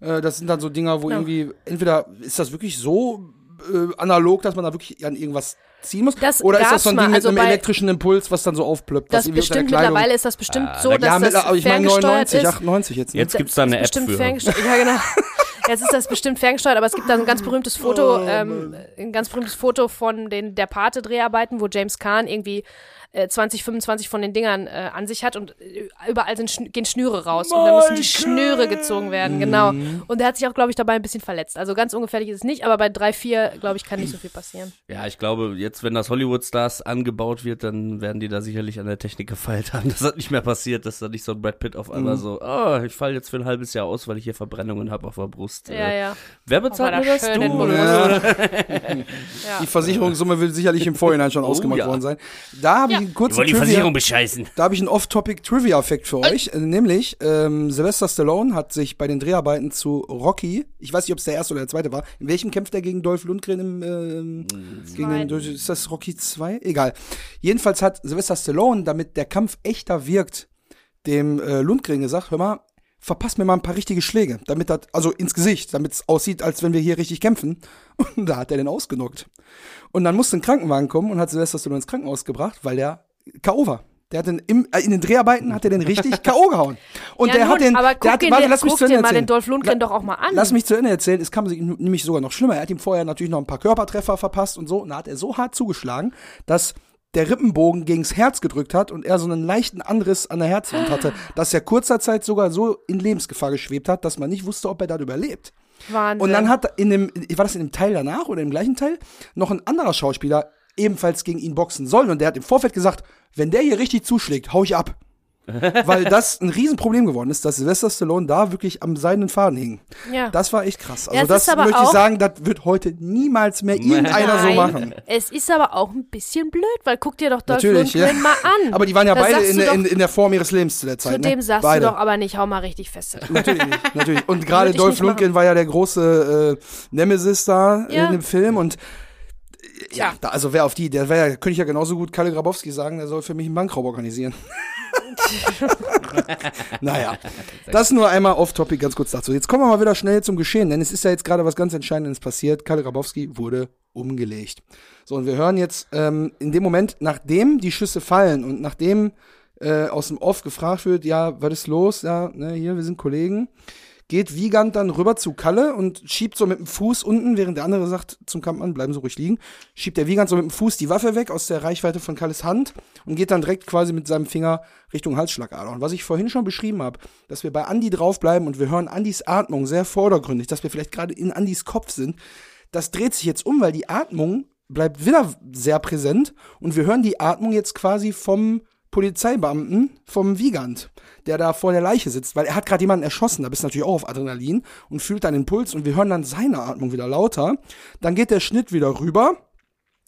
Äh, das sind dann so Dinger, wo Ja. irgendwie entweder ist das wirklich so äh, analog, dass man da wirklich an irgendwas ziehen muss, Das oder ist das so ein Ding mal. mit Also einem bei- elektrischen Impuls, was dann so aufplöppt? Das bestimmt, mittlerweile ist das bestimmt Ah, so, da dass ja, das mit, aber ich meine ferngesteuert 99, ist. 98 jetzt. Ne? Jetzt gibt's da eine App bestimmt für. ferngesteuert. Ja, genau. Jetzt ist das bestimmt ferngesteuert, aber es gibt da so ein ganz berühmtes Foto, Oh, ähm, ein ganz berühmtes Foto von den der Pate-Dreharbeiten, wo James Kahn irgendwie äh, 20, 25 von den Dingern äh, an sich hat und äh, überall sind, Schn- gehen Schnüre raus und dann müssen die Schnüre gezogen werden, genau. Mhm. Und er hat sich auch, glaube ich, dabei ein bisschen verletzt. Also ganz ungefährlich ist es nicht, aber bei drei, vier, glaube ich, kann nicht so viel passieren. Ja, ich glaube, jetzt, wenn das Hollywood-Stars angebaut wird, dann werden die da sicherlich an der Technik gefeilt haben. Das hat nicht mehr passiert, dass da nicht so ein Brad Pitt auf Mhm. einmal so, oh, ich falle jetzt für ein halbes Jahr aus, weil ich hier Verbrennungen habe auf der Brust. Ja, Äh, ja. Wer bezahlt mir das? Du? Ja, ja. die Versicherungssumme will sicherlich im Vorhinein schon ausgemacht ja. worden sein. Da habe Ja. ich einen kurzen wollen die Trivia. Versicherung bescheißen. Da habe ich einen Off-Topic-Trivia-Effekt für euch. Äh, nämlich, ähm, Sylvester Stallone hat sich bei den Dreharbeiten zu Rocky, ich weiß nicht, ob es der erste oder der zweite war, in welchem kämpft er gegen Dolph Lundgren im, ähm, gegen den, ist das Rocky 2? Egal. Jedenfalls hat Sylvester Stallone, damit der Kampf echter wirkt, dem äh, Lundgren gesagt, hör mal, verpass mir mal ein paar richtige Schläge, damit das, also ins Gesicht, damit es aussieht, als wenn wir hier richtig kämpfen. Und da hat er den ausgenockt. Und dann musste ein Krankenwagen kommen und hat Sylvester Stallone ins Krankenhaus gebracht, weil der K.O. war. Der hat den im, äh, in den Dreharbeiten hat er den richtig K.O. gehauen. Und ja, der nun, hat den, aber der hat, ihn warte, lass mich zu Ende erzählen. den Dolph Lundgren La- doch auch mal an. Lass mich zu Ende erzählen. Es kam sich nämlich sogar noch schlimmer. Er hat ihm vorher natürlich noch ein paar Körpertreffer verpasst und so. Und da hat er so hart zugeschlagen, dass der Rippenbogen gegens Herz gedrückt hat und er so einen leichten Anriss an der Herzwand hatte, dass er kurzer Zeit sogar so in Lebensgefahr geschwebt hat, dass man nicht wusste, ob er da überlebt. Wahnsinn. Und dann hat in dem, war das in dem Teil danach oder im gleichen Teil, noch ein anderer Schauspieler ebenfalls gegen ihn boxen sollen. Und der hat im Vorfeld gesagt, wenn der hier richtig zuschlägt, hau ich ab. Weil das ein Riesenproblem geworden ist, dass Sylvester Stallone da wirklich am seidenen Faden hing. ja. Das war echt krass. Ja, Also es das möchte ich sagen, das wird heute niemals mehr irgendeiner so Nein, machen. Es ist aber auch ein bisschen blöd, weil guck dir doch Dolph Lundgren ja. mal an. Aber die waren ja Da beide in, in, in der Form ihres Lebens zu der Zeit. Zu ne? dem sagst beide. du doch aber nicht, hau mal richtig fest. Natürlich nicht, natürlich. Und gerade Dolph. Lundgren war ja der große äh, Nemesis da Ja. in dem Film und äh, ja, da, also wer auf die, der wäre ja, könnte ich ja genauso gut Kalle Grabowski sagen, der soll für mich einen Bankraub organisieren. naja, das nur einmal off-topic ganz kurz dazu. Jetzt kommen wir mal wieder schnell zum Geschehen, denn es ist ja jetzt gerade was ganz Entscheidendes passiert. Kalle Grabowski wurde umgelegt. So, und wir hören jetzt ähm, in dem Moment, nachdem die Schüsse fallen und nachdem äh, aus dem Off gefragt wird, ja, was ist los? Ja, ne, hier, wir sind Kollegen. Geht Wiegand dann rüber zu Kalle und schiebt so mit dem Fuß unten, während der andere sagt zum Kampfmann, bleiben Sie ruhig liegen, schiebt der Wiegand so mit dem Fuß die Waffe weg aus der Reichweite von Kalles Hand und geht dann direkt quasi mit seinem Finger Richtung Halsschlagader. Und was ich vorhin schon beschrieben habe, dass wir bei Andi draufbleiben und wir hören Andis Atmung sehr vordergründig, dass wir vielleicht gerade in Andis Kopf sind, das dreht sich jetzt um, weil die Atmung bleibt wieder sehr präsent und wir hören die Atmung jetzt quasi vom Polizeibeamten vom Wiegand, der da vor der Leiche sitzt, weil er hat gerade jemanden erschossen, da bist du natürlich auch auf Adrenalin und fühlt dann den Puls und wir hören dann seine Atmung wieder lauter. Dann geht der Schnitt wieder rüber.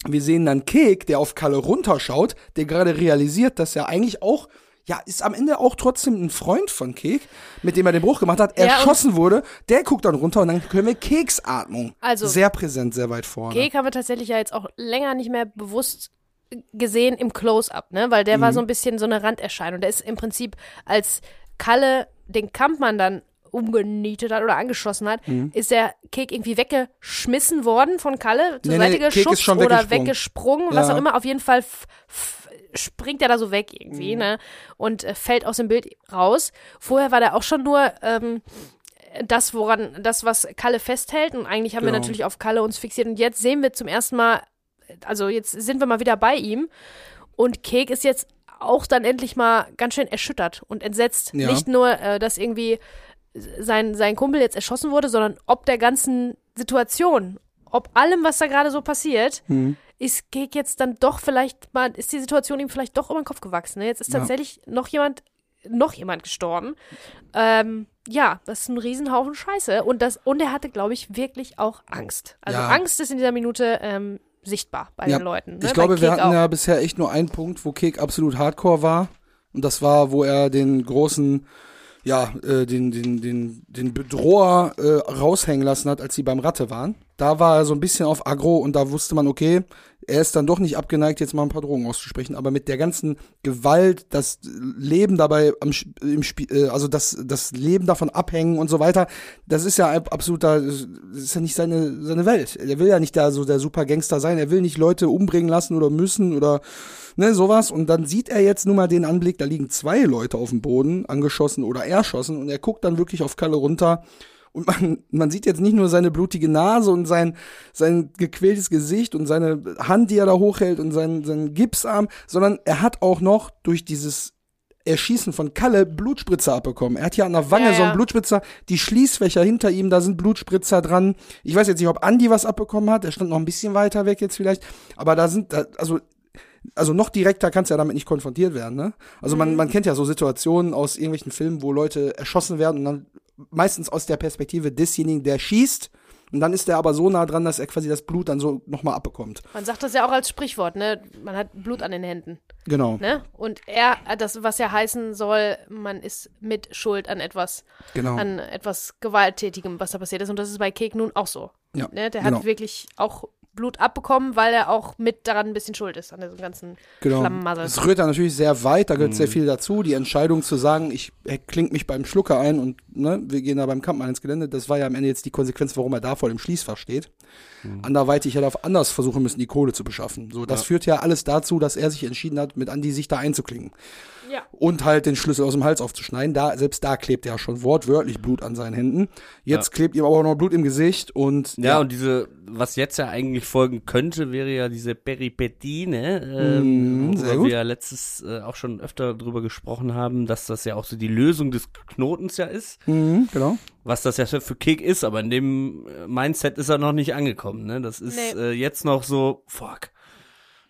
Wir sehen dann Kek, der auf Kalle runterschaut, der gerade realisiert, dass er eigentlich auch ja, ist am Ende auch trotzdem ein Freund von Kek, mit dem er den Bruch gemacht hat, Ja, erschossen wurde. Der guckt dann runter und dann können wir Keksatmung. Also- sehr präsent, sehr weit vorne. Kek haben wir tatsächlich ja jetzt auch länger nicht mehr bewusst gesehen im Close-Up, ne? Weil der war Mhm. so ein bisschen so eine Randerscheinung. Der ist im Prinzip, als Kalle den Kampfmann dann umgenietet hat oder angeschossen hat, Mhm. ist der Kek irgendwie weggeschmissen worden von Kalle, zur Nee, nee, Seite ist geschubst oder weggesprungen. weggesprungen, was Ja. auch immer. Auf jeden Fall springt er da so weg irgendwie, Mhm. ne? Und äh, fällt aus dem Bild raus. Vorher war der auch schon nur ähm, das, woran, das, was Kalle festhält. Und eigentlich haben wir Genau. natürlich auf Kalle uns fixiert. Und jetzt sehen wir zum ersten Mal, also jetzt sind wir mal wieder bei ihm. Und Kek ist jetzt auch dann endlich mal ganz schön erschüttert und entsetzt. Ja. Nicht nur, äh, dass irgendwie sein, sein Kumpel jetzt erschossen wurde, sondern ob der ganzen Situation, ob allem, was da gerade so passiert, Mhm. ist Kek jetzt dann doch vielleicht mal, ist die Situation ihm vielleicht doch über den Kopf gewachsen. Ne? Jetzt ist Ja. tatsächlich noch jemand, noch jemand gestorben. Ähm, ja, das ist ein Riesenhaufen Scheiße. Und, das, und er hatte, glaube ich, wirklich auch Angst. Also Ja. Angst ist in dieser Minute ähm, sichtbar bei Ja. den Leuten. Ne? Ich glaube, wir hatten auch. ja bisher echt nur einen Punkt, wo Kek absolut hardcore war. Und das war, wo er den großen, ja, äh, den, den, den, den Bedroher äh, raushängen lassen hat, als sie beim Ratte waren. Da war er so ein bisschen auf Agro und da wusste man, okay, er ist dann doch nicht abgeneigt, jetzt mal ein paar Drogen auszusprechen. Aber mit der ganzen Gewalt, das Leben dabei am, im Spiel, äh, also das, das Leben davon abhängen und so weiter, das ist ja absoluter, das ist ja nicht seine, seine Welt. Er will ja nicht da so der super Gangster sein. Er will nicht Leute umbringen lassen oder müssen oder ne, sowas. Und dann sieht er jetzt nun mal den Anblick, da liegen zwei Leute auf dem Boden, angeschossen oder erschossen. Und er guckt dann wirklich auf Kalle runter. Und man, man sieht jetzt nicht nur seine blutige Nase und sein, sein gequältes Gesicht und seine Hand, die er da hochhält und seinen, seinen Gipsarm, sondern er hat auch noch durch dieses Erschießen von Kalle Blutspritzer abbekommen. Er hat hier an der Wange Ja, so einen ja. Blutspritzer, die Schließfächer hinter ihm, da sind Blutspritzer dran. Ich weiß jetzt nicht, ob Andi was abbekommen hat, der stand noch ein bisschen weiter weg jetzt vielleicht, aber da sind, also also noch direkter kannst du ja damit nicht konfrontiert werden, ne? Also Mhm. man, man kennt ja so Situationen aus irgendwelchen Filmen, wo Leute erschossen werden und dann meistens aus der Perspektive desjenigen, der schießt. Und dann ist der aber so nah dran, dass er quasi das Blut dann so nochmal abbekommt. Man sagt das ja auch als Sprichwort, ne? Man hat Blut an den Händen, Genau. ne? Und er, das, was ja heißen soll, man ist mit Schuld an etwas, Genau. an etwas Gewalttätigem, was da passiert ist. Und das ist bei Kek nun auch so. Ja, Ne? Der genau. hat wirklich auch Blut abbekommen, weil er auch mit daran ein bisschen schuld ist, an diesem ganzen Genau. Schlammassel. Es rührt da natürlich sehr weit, da gehört sehr viel dazu. Die Entscheidung zu sagen, ich klinge mich beim Schlucker ein und ne, wir gehen da beim Kampfmann ins Gelände, das war ja am Ende jetzt die Konsequenz, warum er da vor dem Schließfach steht. Anderweitig hätte er auf anders versuchen müssen, die Kohle zu beschaffen. So, das führt ja alles dazu, dass er sich entschieden hat, mit Andi sich da einzuklingen. Ja. Und halt den Schlüssel aus dem Hals aufzuschneiden. Da, selbst da klebt ja schon wortwörtlich Blut an seinen Händen. Jetzt klebt ihm aber auch noch Blut im Gesicht und Ja, und diese, was jetzt ja eigentlich folgen könnte, wäre ja diese Peripetie, ne? Ähm, worüber gut. wir ja letztes äh, auch schon öfter drüber gesprochen haben, dass das ja auch so die Lösung des Knotens ja ist. Mhm, genau. Was das ja für Kick ist, aber in dem äh, Mindset ist er noch nicht angekommen, ne? Das ist Nee. äh, jetzt noch so, fuck.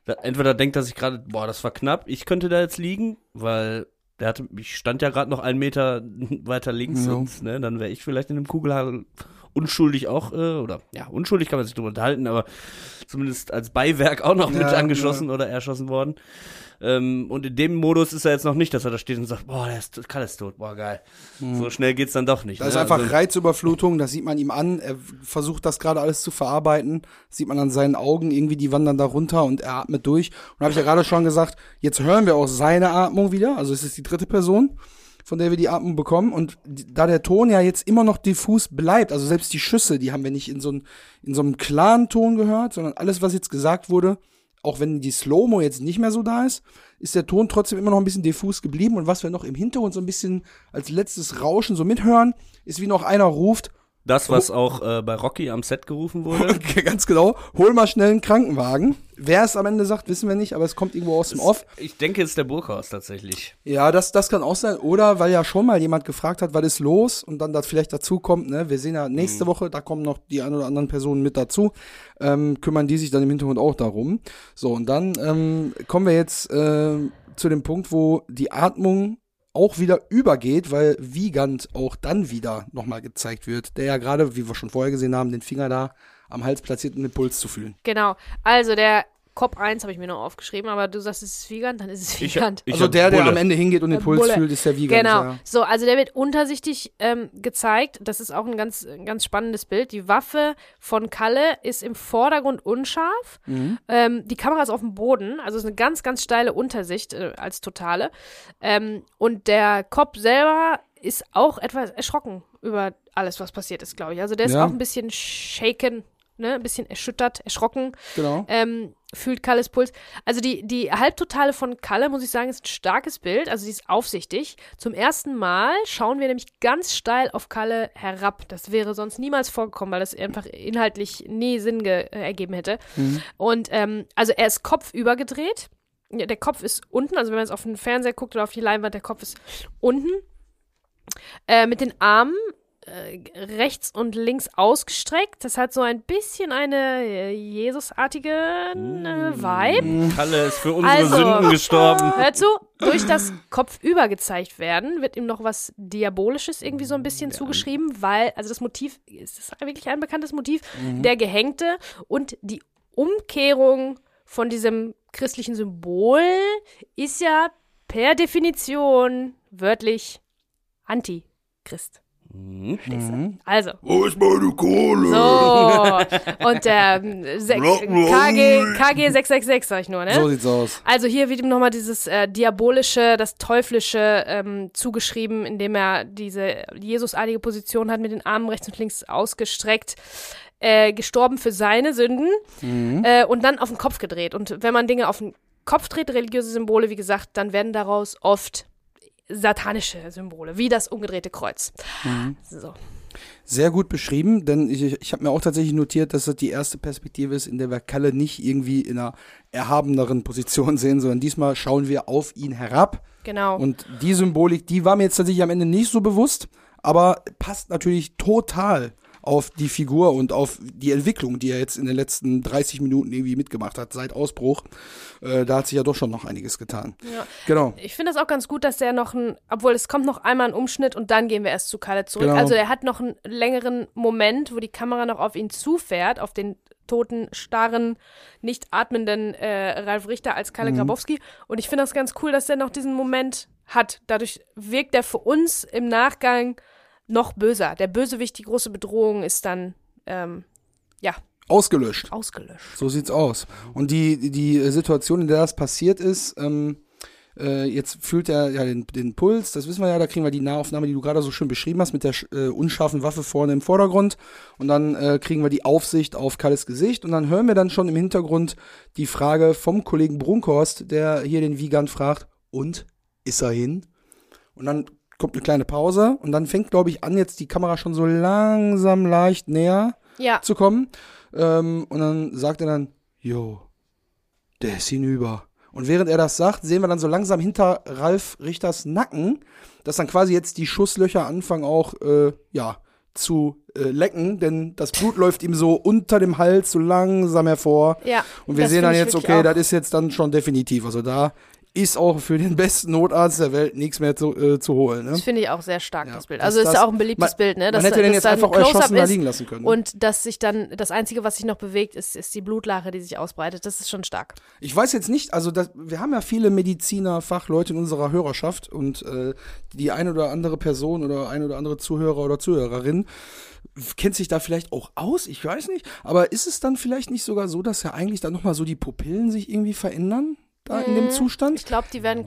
Da, entweder denkt er sich gerade, boah, das war knapp, ich könnte da jetzt liegen, weil der hatte, ich stand ja gerade noch einen Meter weiter links Ja. und ne, dann wäre ich vielleicht in einem Kugelhagel unschuldig auch, äh, oder ja, unschuldig kann man sich drüber unterhalten, aber zumindest als Beiwerk auch noch mit Ja, angeschossen oder erschossen worden. Ähm, und in dem Modus ist er jetzt noch nicht, dass er da steht und sagt, boah, der ist, Kalle ist tot, boah, geil. So schnell geht's dann doch nicht. Da ist ne? einfach Also- Reizüberflutung, das sieht man ihm an. Er versucht das gerade alles zu verarbeiten. Das sieht man an seinen Augen, irgendwie die wandern da runter und er atmet durch. Und habe ich ja gerade schon gesagt, jetzt hören wir auch seine Atmung wieder. Also es ist die dritte Person. Von der wir die Atmung bekommen. Und da der Ton ja jetzt immer noch diffus bleibt, also selbst die Schüsse, die haben wir nicht in so, ein, in so einem klaren Ton gehört, sondern alles, was jetzt gesagt wurde, auch wenn die Slow-Mo jetzt nicht mehr so da ist, ist der Ton trotzdem immer noch ein bisschen diffus geblieben. Und was wir noch im Hintergrund so ein bisschen als letztes Rauschen so mithören, ist wie noch einer ruft, Das, was auch äh, bei Rocky am Set gerufen wurde. ganz genau, hol mal schnell einen Krankenwagen. Wer es am Ende sagt, wissen wir nicht, aber es kommt irgendwo aus dem Off. Ich denke, es ist der Burghaus tatsächlich. Ja, das, das kann auch sein. Oder weil ja schon mal jemand gefragt hat, was ist los und dann das vielleicht dazu kommt, ne? Wir sehen ja nächste Woche, da kommen noch die ein oder anderen Personen mit dazu, ähm, kümmern die sich dann im Hintergrund auch darum. So, und dann ähm, kommen wir jetzt äh, zu dem Punkt, wo die Atmung auch wieder übergeht, weil Wiegand auch dann wieder nochmal gezeigt wird, der ja gerade, wie wir schon vorher gesehen haben, den Finger da am Hals platziert, um den Puls zu fühlen. Genau. Also der Cop 1 habe ich mir noch aufgeschrieben, aber du sagst, es ist Wiegand, dann ist es Ich, Wiegand. ich also hab der, der Bulle. am Ende hingeht und den Der Puls Bulle. fühlt, ist der Wiegand. Genau. Ja. So, also der wird untersichtig ähm, gezeigt. Das ist auch ein ganz, ein ganz spannendes Bild. Die Waffe von Kalle ist im Vordergrund unscharf. Mhm. Ähm, die Kamera ist auf dem Boden. Also ist eine ganz, ganz steile Untersicht äh, als totale. Ähm, und der Cop selber ist auch etwas erschrocken über alles, was passiert ist, glaube ich. Also der ist Ja. auch ein bisschen shaken, ne? Ein bisschen erschüttert, erschrocken Genau. ähm, fühlt Kalles Puls. Also die, die Halbtotale von Kalle, muss ich sagen, ist ein starkes Bild. Also sie ist aufsichtig. Zum ersten Mal schauen wir nämlich ganz steil auf Kalle herab. Das wäre sonst niemals vorgekommen, weil das einfach inhaltlich nie Sinn äh, ergeben hätte. Und ähm, also er ist kopfüber gedreht. Ja, Der Kopf ist unten, also wenn man jetzt auf den Fernseher guckt oder auf die Leinwand, der Kopf ist unten. Äh, mit den Armen äh, rechts und links ausgestreckt. Das hat so ein bisschen eine äh, Jesusartige äh, Vibe. Kalle ist für unsere Also- Sünden gestorben. Hör zu, durch das Kopfüber gezeigt werden, wird ihm noch was Diabolisches irgendwie so ein bisschen zugeschrieben, weil, also das Motiv, ist das wirklich ein bekanntes Motiv? Der Gehängte und die Umkehrung von diesem christlichen Symbol ist ja per Definition wörtlich Antichrist. Verstehst du? Also. Wo ist meine Kohle? So. Und der ähm, KG, KG 666, sag ich nur, ne? So sieht's aus. Also hier wird ihm nochmal dieses äh, diabolische, das teuflische ähm, zugeschrieben, indem er diese Jesusartige Position hat mit den Armen rechts und links ausgestreckt, äh, gestorben für seine Sünden äh, und dann auf den Kopf gedreht. Und wenn man Dinge auf den Kopf dreht, religiöse Symbole, wie gesagt, dann werden daraus oft satanische Symbole, wie das umgedrehte Kreuz. So. Sehr gut beschrieben, denn ich, ich habe mir auch tatsächlich notiert, dass das die erste Perspektive ist, in der wir Kalle nicht irgendwie in einer erhabeneren Position sehen, sondern diesmal schauen wir auf ihn herab. Genau. Und die Symbolik, die war mir jetzt tatsächlich am Ende nicht so bewusst, aber passt natürlich total auf die Figur und auf die Entwicklung, die er jetzt in den letzten 30 Minuten irgendwie mitgemacht hat, seit Ausbruch. Äh, da hat sich ja doch schon noch einiges getan. Ja. Genau. Ich finde das auch ganz gut, dass der noch ein, obwohl es kommt noch einmal ein Umschnitt und dann gehen wir erst zu Kalle zurück. Genau. Also er hat noch einen längeren Moment, wo die Kamera noch auf ihn zufährt, auf den toten, starren, nicht atmenden äh, Ralf Richter als Kalle Grabowski. Und ich finde das ganz cool, dass er noch diesen Moment hat. Dadurch wirkt er für uns im Nachgang noch böser. Der Bösewicht, die große Bedrohung ist dann, ähm, ja, Ausgelöscht. ausgelöscht. So sieht's aus. Und die, die Situation, in der das passiert ist, ähm, äh, jetzt fühlt er ja den, den Puls, das wissen wir ja, da kriegen wir die Nahaufnahme, die du gerade so schön beschrieben hast, mit der äh, unscharfen Waffe vorne im Vordergrund. Und dann äh, kriegen wir die Aufsicht auf Kalles Gesicht. Und dann hören wir dann schon im Hintergrund die Frage vom Kollegen Brunkhorst, der hier den Wiegand fragt, und ist er hin? Und dann kommt eine kleine Pause und dann fängt, glaube ich, an, jetzt die Kamera schon so langsam leicht näher Ja, zu kommen. Ähm, und dann sagt er dann, jo, der ist hinüber. Und während er das sagt, sehen wir dann so langsam hinter Ralf Richters Nacken, dass dann quasi jetzt die Schusslöcher anfangen auch, äh, ja, zu äh, lecken, denn das Blut läuft ihm so unter dem Hals so langsam hervor. ja. Und wir sehen dann jetzt, okay, auch- das ist jetzt dann schon definitiv. Also da ist auch für den besten Notarzt der Welt nichts mehr zu, äh, zu holen. Ne? Das finde ich auch sehr stark, Ja, das Bild. das- Also ist das- ja auch ein beliebtes man- Bild, ne? man hätte den dass jetzt ein einfach erschossen da ist liegen lassen können, ne? Und dass sich dann, das Einzige, was sich noch bewegt, ist, ist die Blutlache, die sich ausbreitet. Das ist schon stark. Ich weiß jetzt nicht, also das, wir haben ja viele Mediziner, Fachleute in unserer Hörerschaft und äh, die eine oder andere Person oder eine oder andere Zuhörer oder Zuhörerin kennt sich da vielleicht auch aus, ich weiß nicht. Aber ist es dann vielleicht nicht sogar so, dass ja eigentlich dann nochmal so die Pupillen sich irgendwie verändern? Da in dem Zustand? Ich glaube, die werden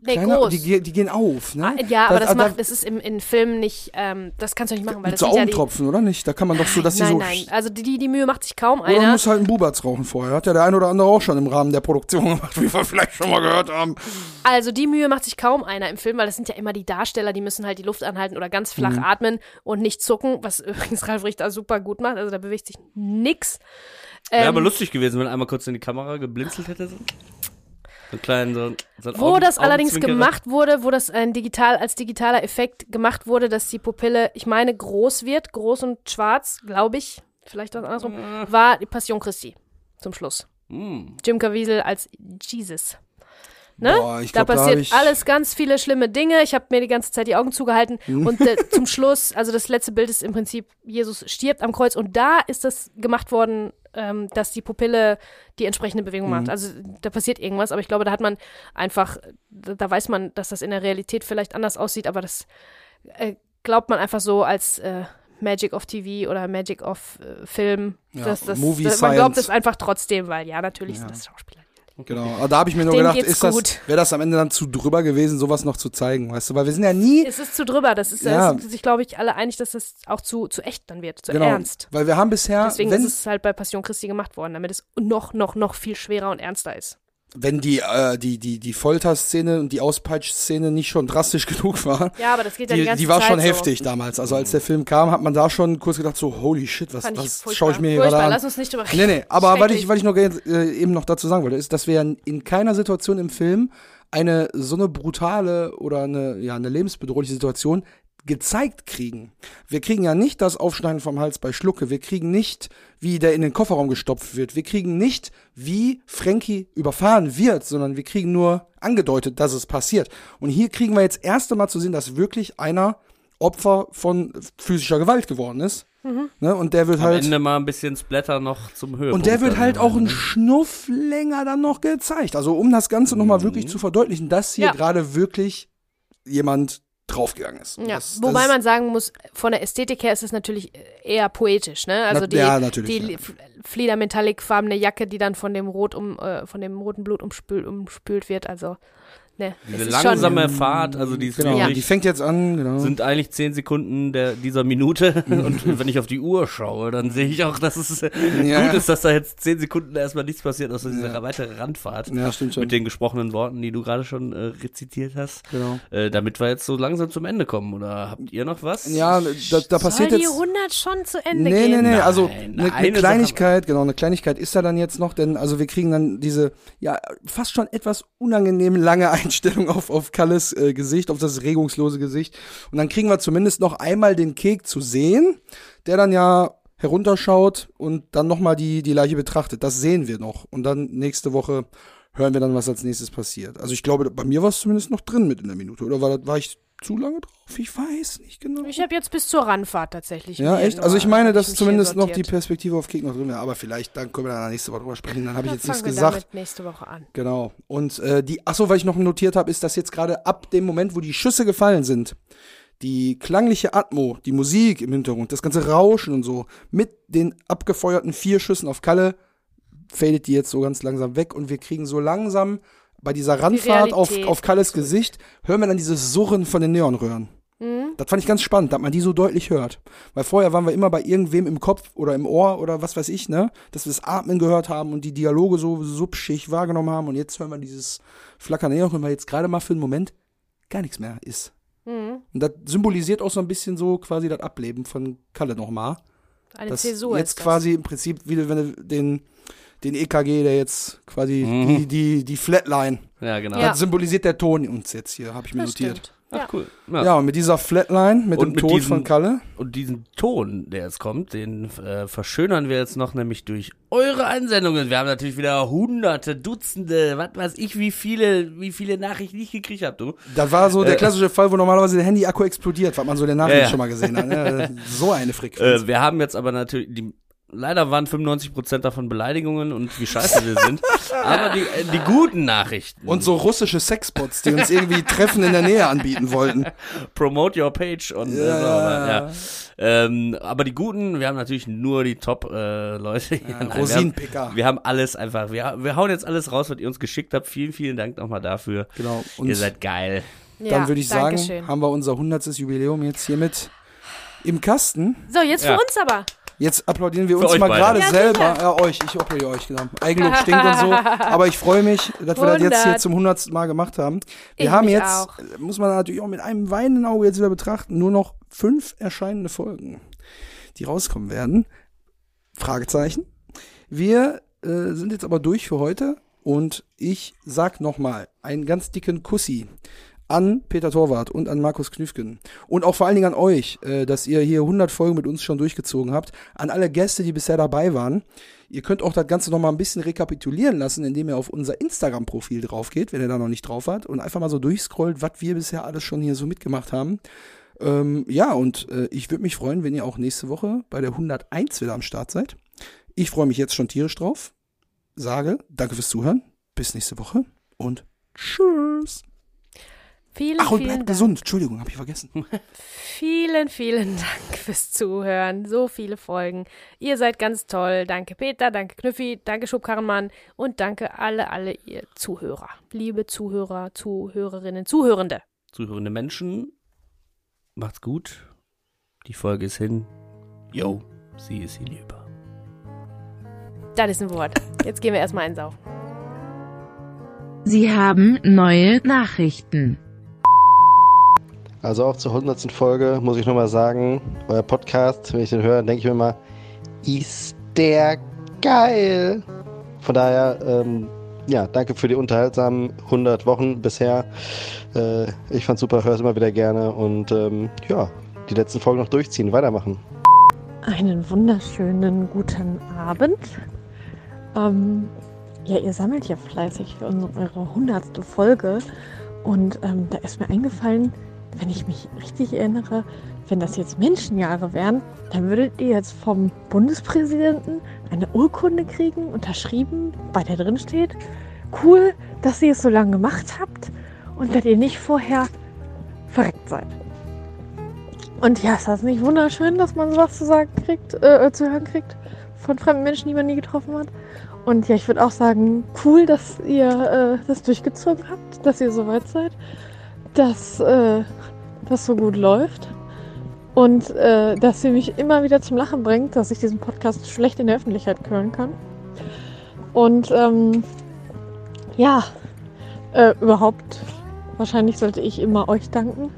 nee, Kleiner, groß. Die, die gehen auf, ne? Ah, ja, aber das, da- macht, das ist im, in Filmen nicht, ähm, das kannst du nicht machen, weil mit das so sind ja die, Augentropfen, oder nicht? Da kann man doch so, dass die nein, so. nein, also die, die Mühe macht sich kaum Oder man einer. muss halt einen Bubatz rauchen vorher. Hat ja der ein oder andere auch schon im Rahmen der Produktion gemacht, wie wir vielleicht schon mal gehört haben. Also die Mühe macht sich kaum einer im Film, weil das sind ja immer die Darsteller, die müssen halt die Luft anhalten oder ganz flach Mhm. atmen und nicht zucken, was übrigens Ralf Richter super gut macht. Also da bewegt sich nix. Wäre Ähm, aber lustig gewesen, wenn er einmal kurz in die Kamera geblinzelt hätte. So, so einen kleinen, so, so Wo Augen- das allerdings gemacht wurde, wo das ein digital, als digitaler Effekt gemacht wurde, dass die Pupille, ich meine, groß wird, groß und schwarz, glaube ich, vielleicht auch andersrum, war die Passion Christi zum Schluss. Mm. Jim Caviezel als Jesus. Ne? Boah, da glaub, da passiert ich- alles ganz viele schlimme Dinge. Ich habe mir die ganze Zeit die Augen zugehalten Mhm. und äh, zum Schluss, also das letzte Bild ist im Prinzip, Jesus stirbt am Kreuz und da ist das gemacht worden, ähm, dass die Pupille die entsprechende Bewegung Mhm. macht. Also da passiert irgendwas, aber ich glaube, da hat man einfach, da, da weiß man, dass das in der Realität vielleicht anders aussieht, aber das äh, glaubt man einfach so als äh, Magic of TV oder Magic of äh, Film. Ja, dass das, Movie das, man glaubt es einfach trotzdem, weil ja, natürlich Ja. sind das Schauspieler. Genau. Aber da habe ich mir nur Denen gedacht, ist das, wäre das am Ende dann zu drüber gewesen, sowas noch zu zeigen, weißt du? Weil wir sind ja nie. Es ist zu drüber, das ist, Ja. sind sich, glaube ich, alle einig, dass das auch zu, zu echt dann wird, zu genau. ernst. Weil wir haben bisher, Deswegen ist es halt bei Passion Christi gemacht worden, damit es noch, noch, noch viel schwerer und ernster ist. Wenn die, äh, die, die, die Folterszene und die Auspeitschszene nicht schon drastisch genug war, Ja, aber das geht ja die, die, ganze die war Zeit schon so. heftig damals. Also als der Film kam, hat man da schon kurz gedacht, so, holy shit, was, was schaue ich mir hier gerade an? Lass uns nicht drüber reden. Nee, nee, aber was Schrecklich. ich, was ich noch äh, eben noch dazu sagen wollte, ist, dass wir in keiner Situation im Film eine so eine brutale oder eine, ja, eine lebensbedrohliche Situation gezeigt kriegen. Wir kriegen ja nicht das Aufschneiden vom Hals bei Schlucke. Wir kriegen nicht, wie der in den Kofferraum gestopft wird. Wir kriegen nicht, wie Frankie überfahren wird, sondern wir kriegen nur angedeutet, dass es passiert. Und hier kriegen wir jetzt erst einmal zu sehen, dass wirklich einer Opfer von physischer Gewalt geworden ist. Mhm. Ne? Und der wird Am halt. Ende mal ein bisschen Splatter noch zum Höhepunkt. Und der wird halt auch irgendwann, ein ne? Schnuff länger dann noch gezeigt. Also um das Ganze nochmal wirklich zu verdeutlichen, dass hier Ja. gerade wirklich jemand draufgegangen ist. Ja, das, wobei das man sagen muss, von der Ästhetik her ist es natürlich eher poetisch, ne? Also die, ja, die ja. li- Flieder-Metallic-farbene Jacke, die dann von dem Rot um, äh, von dem roten Blut umspült, umspült wird, also ne, Diese langsame Fahrt, also die ist Genau, Ja. die fängt jetzt an, genau. sind eigentlich zehn Sekunden der, dieser Minute. Und wenn ich auf die Uhr schaue, dann sehe ich auch, dass es äh, Ja. gut ist, dass da jetzt zehn Sekunden erstmal nichts passiert, außer dieser weitere Randfahrt. ja, stimmt schon. Mit den gesprochenen Worten, die du gerade schon äh, rezitiert hast. genau. Äh, damit wir jetzt so langsam zum Ende kommen. Oder habt ihr noch was? Ja, da, da passiert Soll die jetzt. 100 schon zu Ende Nee, nee, gehen? nee, also Nein, eine, eine Kleinigkeit, genau, eine Kleinigkeit ist da dann jetzt noch, denn also wir kriegen dann diese, ja, fast schon etwas unangenehm lange Einstellung auf, auf Kalles äh, Gesicht, auf das regungslose Gesicht. Und dann kriegen wir zumindest noch einmal den Kek zu sehen, der dann ja herunterschaut und dann nochmal die, die Leiche betrachtet. Das sehen wir noch. Und dann nächste Woche hören wir dann, was als nächstes passiert. Also ich glaube, bei mir war es zumindest noch drin mit in der Minute. Oder war, war ich zu lange drauf? Ich weiß nicht genau. Ich habe jetzt bis zur Ranfahrt tatsächlich. Ja, echt? Also ich meine, dass zumindest noch die. Perspektive auf noch drin wäre. Aber vielleicht, dann können wir dann nächste Woche drüber sprechen. Dann habe ich jetzt nichts gesagt. damit nächste Woche an. Genau. Und äh, die, achso, weil ich noch notiert habe, ist, dass jetzt gerade ab dem Moment, wo die Schüsse gefallen sind, die klangliche Atmo, die Musik im Hintergrund, das ganze Rauschen und so, mit den abgefeuerten vier Schüssen auf Kalle, fadet die jetzt so ganz langsam weg und wir kriegen so langsam bei dieser Randfahrt auf, auf Kalles Gesicht, hören wir dann dieses Surren von den Neonröhren. Mhm. Das fand ich ganz spannend, dass man die so deutlich hört. Weil vorher waren wir immer bei irgendwem im Kopf oder im Ohr oder was weiß ich, ne? Dass wir das Atmen gehört haben und die Dialoge so subschig wahrgenommen haben und jetzt hören wir dieses Flackern Neon, weil jetzt gerade mal für einen Moment gar nichts mehr ist. Mhm. Und das symbolisiert auch so ein bisschen so quasi das Ableben von Kalle nochmal. Eine Zäsur jetzt quasi im Prinzip, wie wenn du den, den EKG, der jetzt quasi Mhm. die, die, die Flatline, Ja, genau. Ja. das symbolisiert der Ton uns jetzt hier, habe ich mir Das notiert. stimmt. Ach, Ja. cool. Ja. und mit dieser Flatline, mit Und dem mit Tod diesem- von Kalle. Und diesen Ton, der jetzt kommt, den äh, verschönern wir jetzt noch nämlich durch eure Einsendungen. Wir haben natürlich wieder hunderte, Dutzende, was weiß ich, wie viele, wie viele Nachrichten ich gekriegt habe, du. Das war so der Äh, klassische Fall, wo normalerweise der Handy-Akku explodiert, was man so in der Nachricht Ja, ja. schon mal gesehen hat. Ne? So eine Frequenz. Äh, wir haben jetzt aber natürlich, die Leider waren 95% davon Beleidigungen und wie scheiße wir sind. Aber die, äh, die guten Nachrichten. Und so russische Sexbots, die uns irgendwie Treffen in der Nähe anbieten wollten. Promote your page und äh, Ja. so, aber, ja. Ähm, aber die guten, wir haben natürlich nur die Top-Leute. hier. Nein, wir haben- Rosinenpicker. Wir haben alles einfach, wir, wir hauen jetzt alles raus, was ihr uns geschickt habt. Vielen, vielen Dank nochmal dafür. Genau. Und ihr seid geil. dann Ja, würde ich sagen, Dankeschön. haben wir unser 100. Jubiläum jetzt hiermit im Kasten. So, jetzt für Ja. uns aber. Jetzt applaudieren wir Für uns mal gerade Ja, selber. sicher. Ja, euch. Ich applaudiere euch, genau. Eigenlob stinkt und so. Aber ich freue mich, dass wir das jetzt hier 100. zum 100. Mal gemacht haben. Wir Ich haben jetzt, auch. muss man natürlich auch mit einem weinenden Auge jetzt wieder betrachten, nur noch fünf erscheinende Folgen, die rauskommen werden. Fragezeichen. Wir äh, sind jetzt aber durch für heute und ich sag nochmal einen ganz dicken Kussi an Peter Torwart und an Markus Knüfgen und auch vor allen Dingen an euch, äh, dass ihr hier 100 Folgen mit uns schon durchgezogen habt, an alle Gäste, die bisher dabei waren. Ihr könnt auch das Ganze noch mal ein bisschen rekapitulieren lassen, indem ihr auf unser Instagram-Profil drauf geht, wenn ihr da noch nicht drauf wart und einfach mal so durchscrollt, was wir bisher alles schon hier so mitgemacht haben. Ähm, ja, und äh, ich würde mich freuen, wenn ihr auch nächste Woche bei der 101 wieder am Start seid. Ich freue mich jetzt schon tierisch drauf. Sage danke fürs Zuhören. Bis nächste Woche und tschüss. Vielen, Ach, und vielen bleibt Dank. gesund. Entschuldigung, habe ich vergessen. Vielen, vielen Dank fürs Zuhören. So viele Folgen. Ihr seid ganz toll. Danke Peter, danke Knüffi, danke Schubkarrenmann und danke alle, alle ihr Zuhörer. Liebe Zuhörer, Zuhörerinnen, Zuhörende. Zuhörende Menschen, macht's gut. Die Folge ist hin. Yo, sie ist hinüber. Das ist ein Wort. Jetzt gehen wir erstmal einsaufen. Sie haben neue Nachrichten. Also auch zur 100. Folge muss ich nochmal sagen, euer Podcast, wenn ich den höre, denke ich mir immer, ist der geil. Von daher, ähm, ja, danke für die unterhaltsamen 100 Wochen bisher. Äh, ich fand's super, höre es immer wieder gerne und ähm, ja, die letzten Folgen noch durchziehen, weitermachen. Einen wunderschönen guten Abend. Ähm, ja, ihr sammelt ja fleißig für unsere, eure hundertste Folge. Und ähm, da ist mir eingefallen, wenn ich mich richtig erinnere, wenn das jetzt Menschenjahre wären, dann würdet ihr jetzt vom Bundespräsidenten eine Urkunde kriegen, unterschrieben, bei der drin steht, cool, dass ihr es so lange gemacht habt und dass ihr nicht vorher verreckt seid. Und ja, ist das nicht wunderschön, dass man sowas zu sagen kriegt, äh, zu hören kriegt von fremden Menschen, die man nie getroffen hat? Und ja, ich würde auch sagen, cool, dass ihr äh, das durchgezogen habt, dass ihr so weit seid, dass äh, das so gut läuft und äh, dass ihr mich immer wieder zum Lachen bringt, dass ich diesen Podcast schlecht in der Öffentlichkeit hören kann. Und ähm, ja, äh, überhaupt, wahrscheinlich sollte ich immer euch danken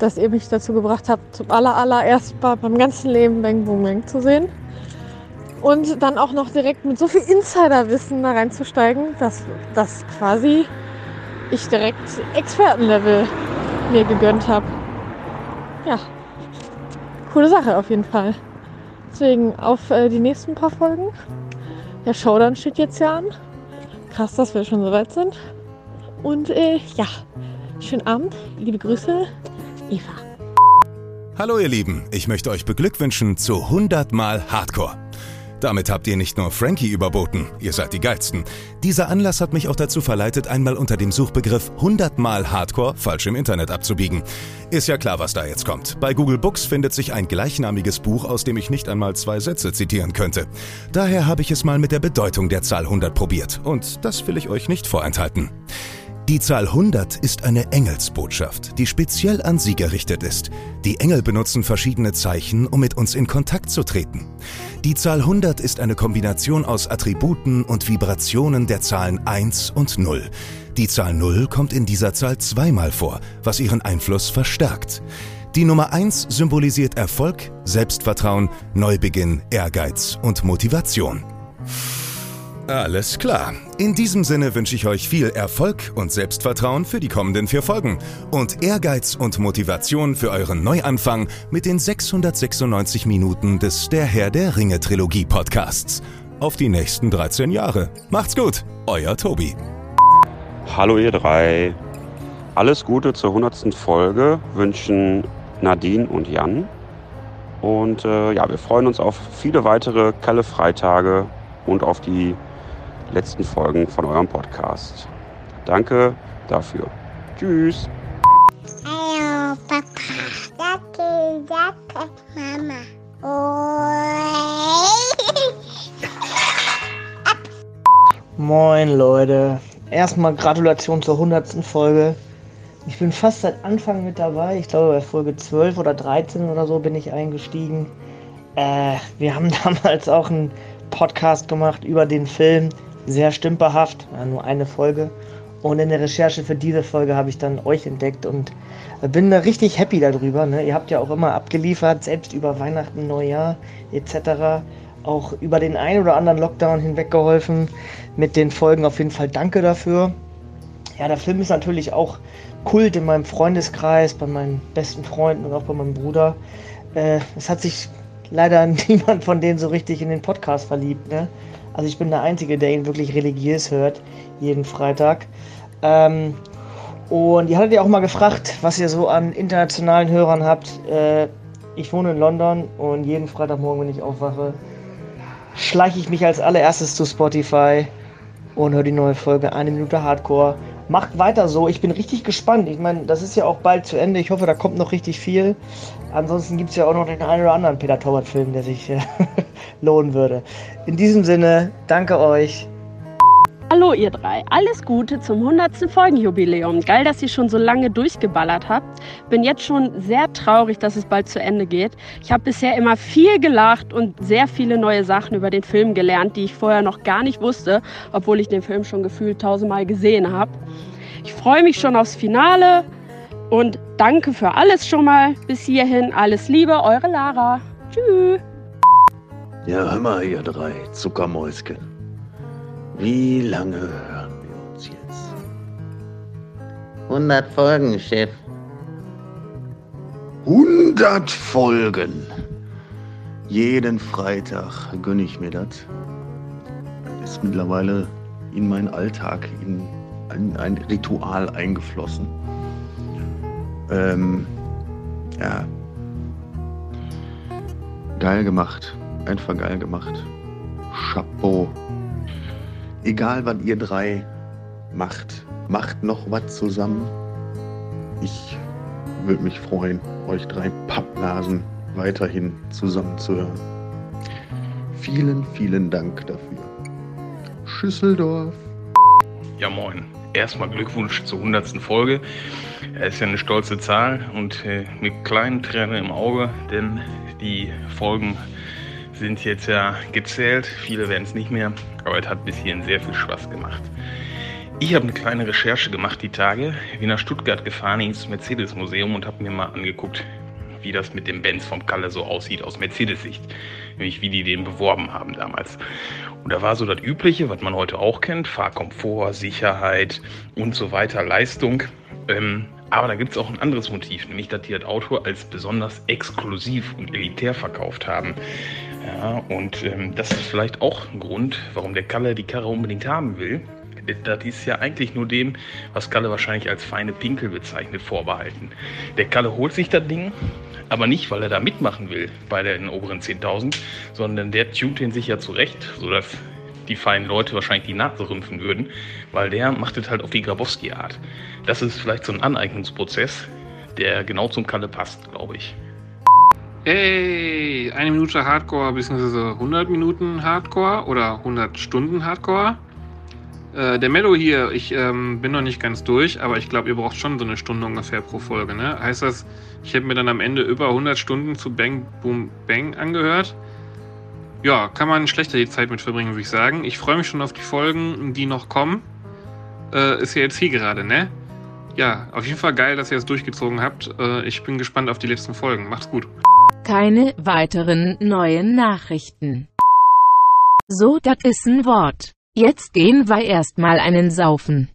dass ihr mich dazu gebracht habt, zum aller, allererst mal beim ganzen Leben Bang Boom Bang zu sehen. Und dann auch noch direkt mit so viel Insiderwissen da reinzusteigen, dass, dass quasi ich direkt Expertenlevel mir gegönnt habe. Ja, coole Sache auf jeden Fall. Deswegen auf äh, die nächsten paar Folgen. Der Showdown steht jetzt ja an. Krass, dass wir schon so weit sind. Und äh, ja, schönen Abend, liebe Grüße, Eva. Hallo ihr Lieben, ich möchte euch beglückwünschen zu 100 Mal Hardcore. Damit habt ihr nicht nur Frankie überboten, ihr seid die geilsten. Dieser Anlass hat mich auch dazu verleitet, einmal unter dem Suchbegriff 100 Mal Hardcore falsch im Internet abzubiegen. Ist ja klar, was da jetzt kommt. Bei Google Books findet sich ein gleichnamiges Buch, aus dem ich nicht einmal zwei Sätze zitieren könnte. Daher habe ich es mal mit der Bedeutung der Zahl 100 probiert und das will ich euch nicht vorenthalten. Die Zahl 100 ist eine Engelsbotschaft, die speziell an sie gerichtet ist. Die Engel benutzen verschiedene Zeichen, um mit uns in Kontakt zu treten. Die Zahl 100 ist eine Kombination aus Attributen und Vibrationen der Zahlen 1 und 0. Die Zahl 0 kommt in dieser Zahl zweimal vor, was ihren Einfluss verstärkt. Die Nummer 1 symbolisiert Erfolg, Selbstvertrauen, Neubeginn, Ehrgeiz und Motivation. Alles klar. In diesem Sinne wünsche ich euch viel Erfolg und Selbstvertrauen für die kommenden vier Folgen und Ehrgeiz und Motivation für euren Neuanfang mit den 696 Minuten des Der Herr der Ringe Trilogie Podcasts. Auf die nächsten 13 Jahre. Macht's gut, euer Tobi. Hallo ihr drei. Alles Gute zur 100. Folge wünschen Nadine und Jan. Und äh, ja, wir freuen uns auf viele weitere Kalle Freitage und auf die letzten Folgen von eurem Podcast. Danke dafür. Tschüss. Hallo Papa. Danke, danke Mama. Moin Leute. Erstmal Gratulation zur 100. Folge. Ich bin fast seit Anfang mit dabei. Ich glaube, bei Folge 12 oder 13 oder so bin ich eingestiegen. Äh, wir haben damals auch einen Podcast gemacht über den Film. Sehr stümperhaft. Ja, nur eine Folge. Und in der Recherche für diese Folge habe ich dann euch entdeckt und bin da richtig happy darüber. Ne? Ihr habt ja auch immer abgeliefert, selbst über Weihnachten, Neujahr etc. Auch über den einen oder anderen Lockdown hinweg geholfen. Mit den Folgen auf jeden Fall danke dafür. Ja, der Film ist natürlich auch Kult in meinem Freundeskreis, bei meinen besten Freunden und auch bei meinem Bruder. Äh, es hat sich leider niemand von denen so richtig in den Podcast verliebt. Ne? Also ich bin der Einzige, der ihn wirklich religiös hört, jeden Freitag. Ähm, und ihr hattet ja auch mal gefragt, was ihr so an internationalen Hörern habt. Äh, ich wohne in London und jeden Freitagmorgen, wenn ich aufwache, schleiche ich mich als allererstes zu Spotify und höre die neue Folge Eine Minute Hardcore macht weiter so. Ich bin richtig gespannt. Ich meine, das ist ja auch bald zu Ende. Ich hoffe, da kommt noch richtig viel. Ansonsten gibt es ja auch noch den einen oder anderen Peter Taubert-Film, der sich äh, lohnen würde. In diesem Sinne, danke euch. Hallo ihr drei, alles Gute zum 100. Folgenjubiläum. Geil, dass ihr schon so lange durchgeballert habt. Bin jetzt schon sehr traurig, dass es bald zu Ende geht. Ich habe bisher immer viel gelacht und sehr viele neue Sachen über den Film gelernt, die ich vorher noch gar nicht wusste, obwohl ich den Film schon gefühlt tausendmal gesehen habe. Ich freue mich schon aufs Finale und danke für alles schon mal. Bis hierhin alles Liebe, eure Lara. Tschüss. Ja, hör mal, ihr drei Zuckermäuschen. Wie lange hören wir uns jetzt? 100 Folgen, Chef. 100 Folgen. Jeden Freitag gönne ich mir das. Das ist mittlerweile in meinen Alltag, in ein, ein Ritual eingeflossen. Ähm, ja. Geil gemacht. Einfach geil gemacht. Chapeau. Egal, was ihr drei macht, macht noch was zusammen. Ich würde mich freuen, euch drei Pappnasen weiterhin zusammenzuhören. Vielen, vielen Dank dafür. Schüsseldorf. Ja, moin. Erstmal Glückwunsch zur 100. Folge. Es ist ja eine stolze Zahl und äh, mit kleinen Tränen im Auge, denn die Folgen sind jetzt ja gezählt. Viele werden es nicht mehr, aber es hat bis hierhin sehr viel Spaß gemacht. Ich habe eine kleine Recherche gemacht die Tage. Bin nach Stuttgart gefahren ins Mercedes-Museum und habe mir mal angeguckt, wie das mit dem Benz vom Kalle so aussieht aus Mercedes-Sicht. Nämlich wie die den beworben haben damals. Und da war so das Übliche, was man heute auch kennt: Fahrkomfort, Sicherheit und so weiter, Leistung. Ähm, aber da gibt es auch ein anderes Motiv, nämlich dass die das Auto als besonders exklusiv und elitär verkauft haben. Ja, und ähm, das ist vielleicht auch ein Grund, warum der Kalle die Karre unbedingt haben will. Das ist ja eigentlich nur dem, was Kalle wahrscheinlich als feine Pinkel bezeichnet, vorbehalten. Der Kalle holt sich das Ding, aber nicht, weil er da mitmachen will bei den oberen 10.000, sondern der tunt ihn sich ja zurecht, sodass die feinen Leute wahrscheinlich die Nase rümpfen würden, weil der macht es halt auf die Grabowski-Art. Das ist vielleicht so ein Aneignungsprozess, der genau zum Kalle passt, glaube ich. Hey, eine Minute Hardcore bzw. 100 Minuten Hardcore oder 100 Stunden Hardcore. Äh, der Mello hier, ich ähm, bin noch nicht ganz durch, aber ich glaube, ihr braucht schon so eine Stunde ungefähr pro Folge. Ne? Heißt das, ich hätte mir dann am Ende über 100 Stunden zu Bang Boom Bang angehört? Ja, kann man schlechter die Zeit mit verbringen, würde ich sagen. Ich freue mich schon auf die Folgen, die noch kommen. Äh, ist ja jetzt hier gerade, ne? Ja, auf jeden Fall geil, dass ihr es durchgezogen habt. Äh, ich bin gespannt auf die letzten Folgen. Macht's gut. Keine weiteren neuen Nachrichten. So, das ist ein Wort. Jetzt gehen wir erstmal einen saufen.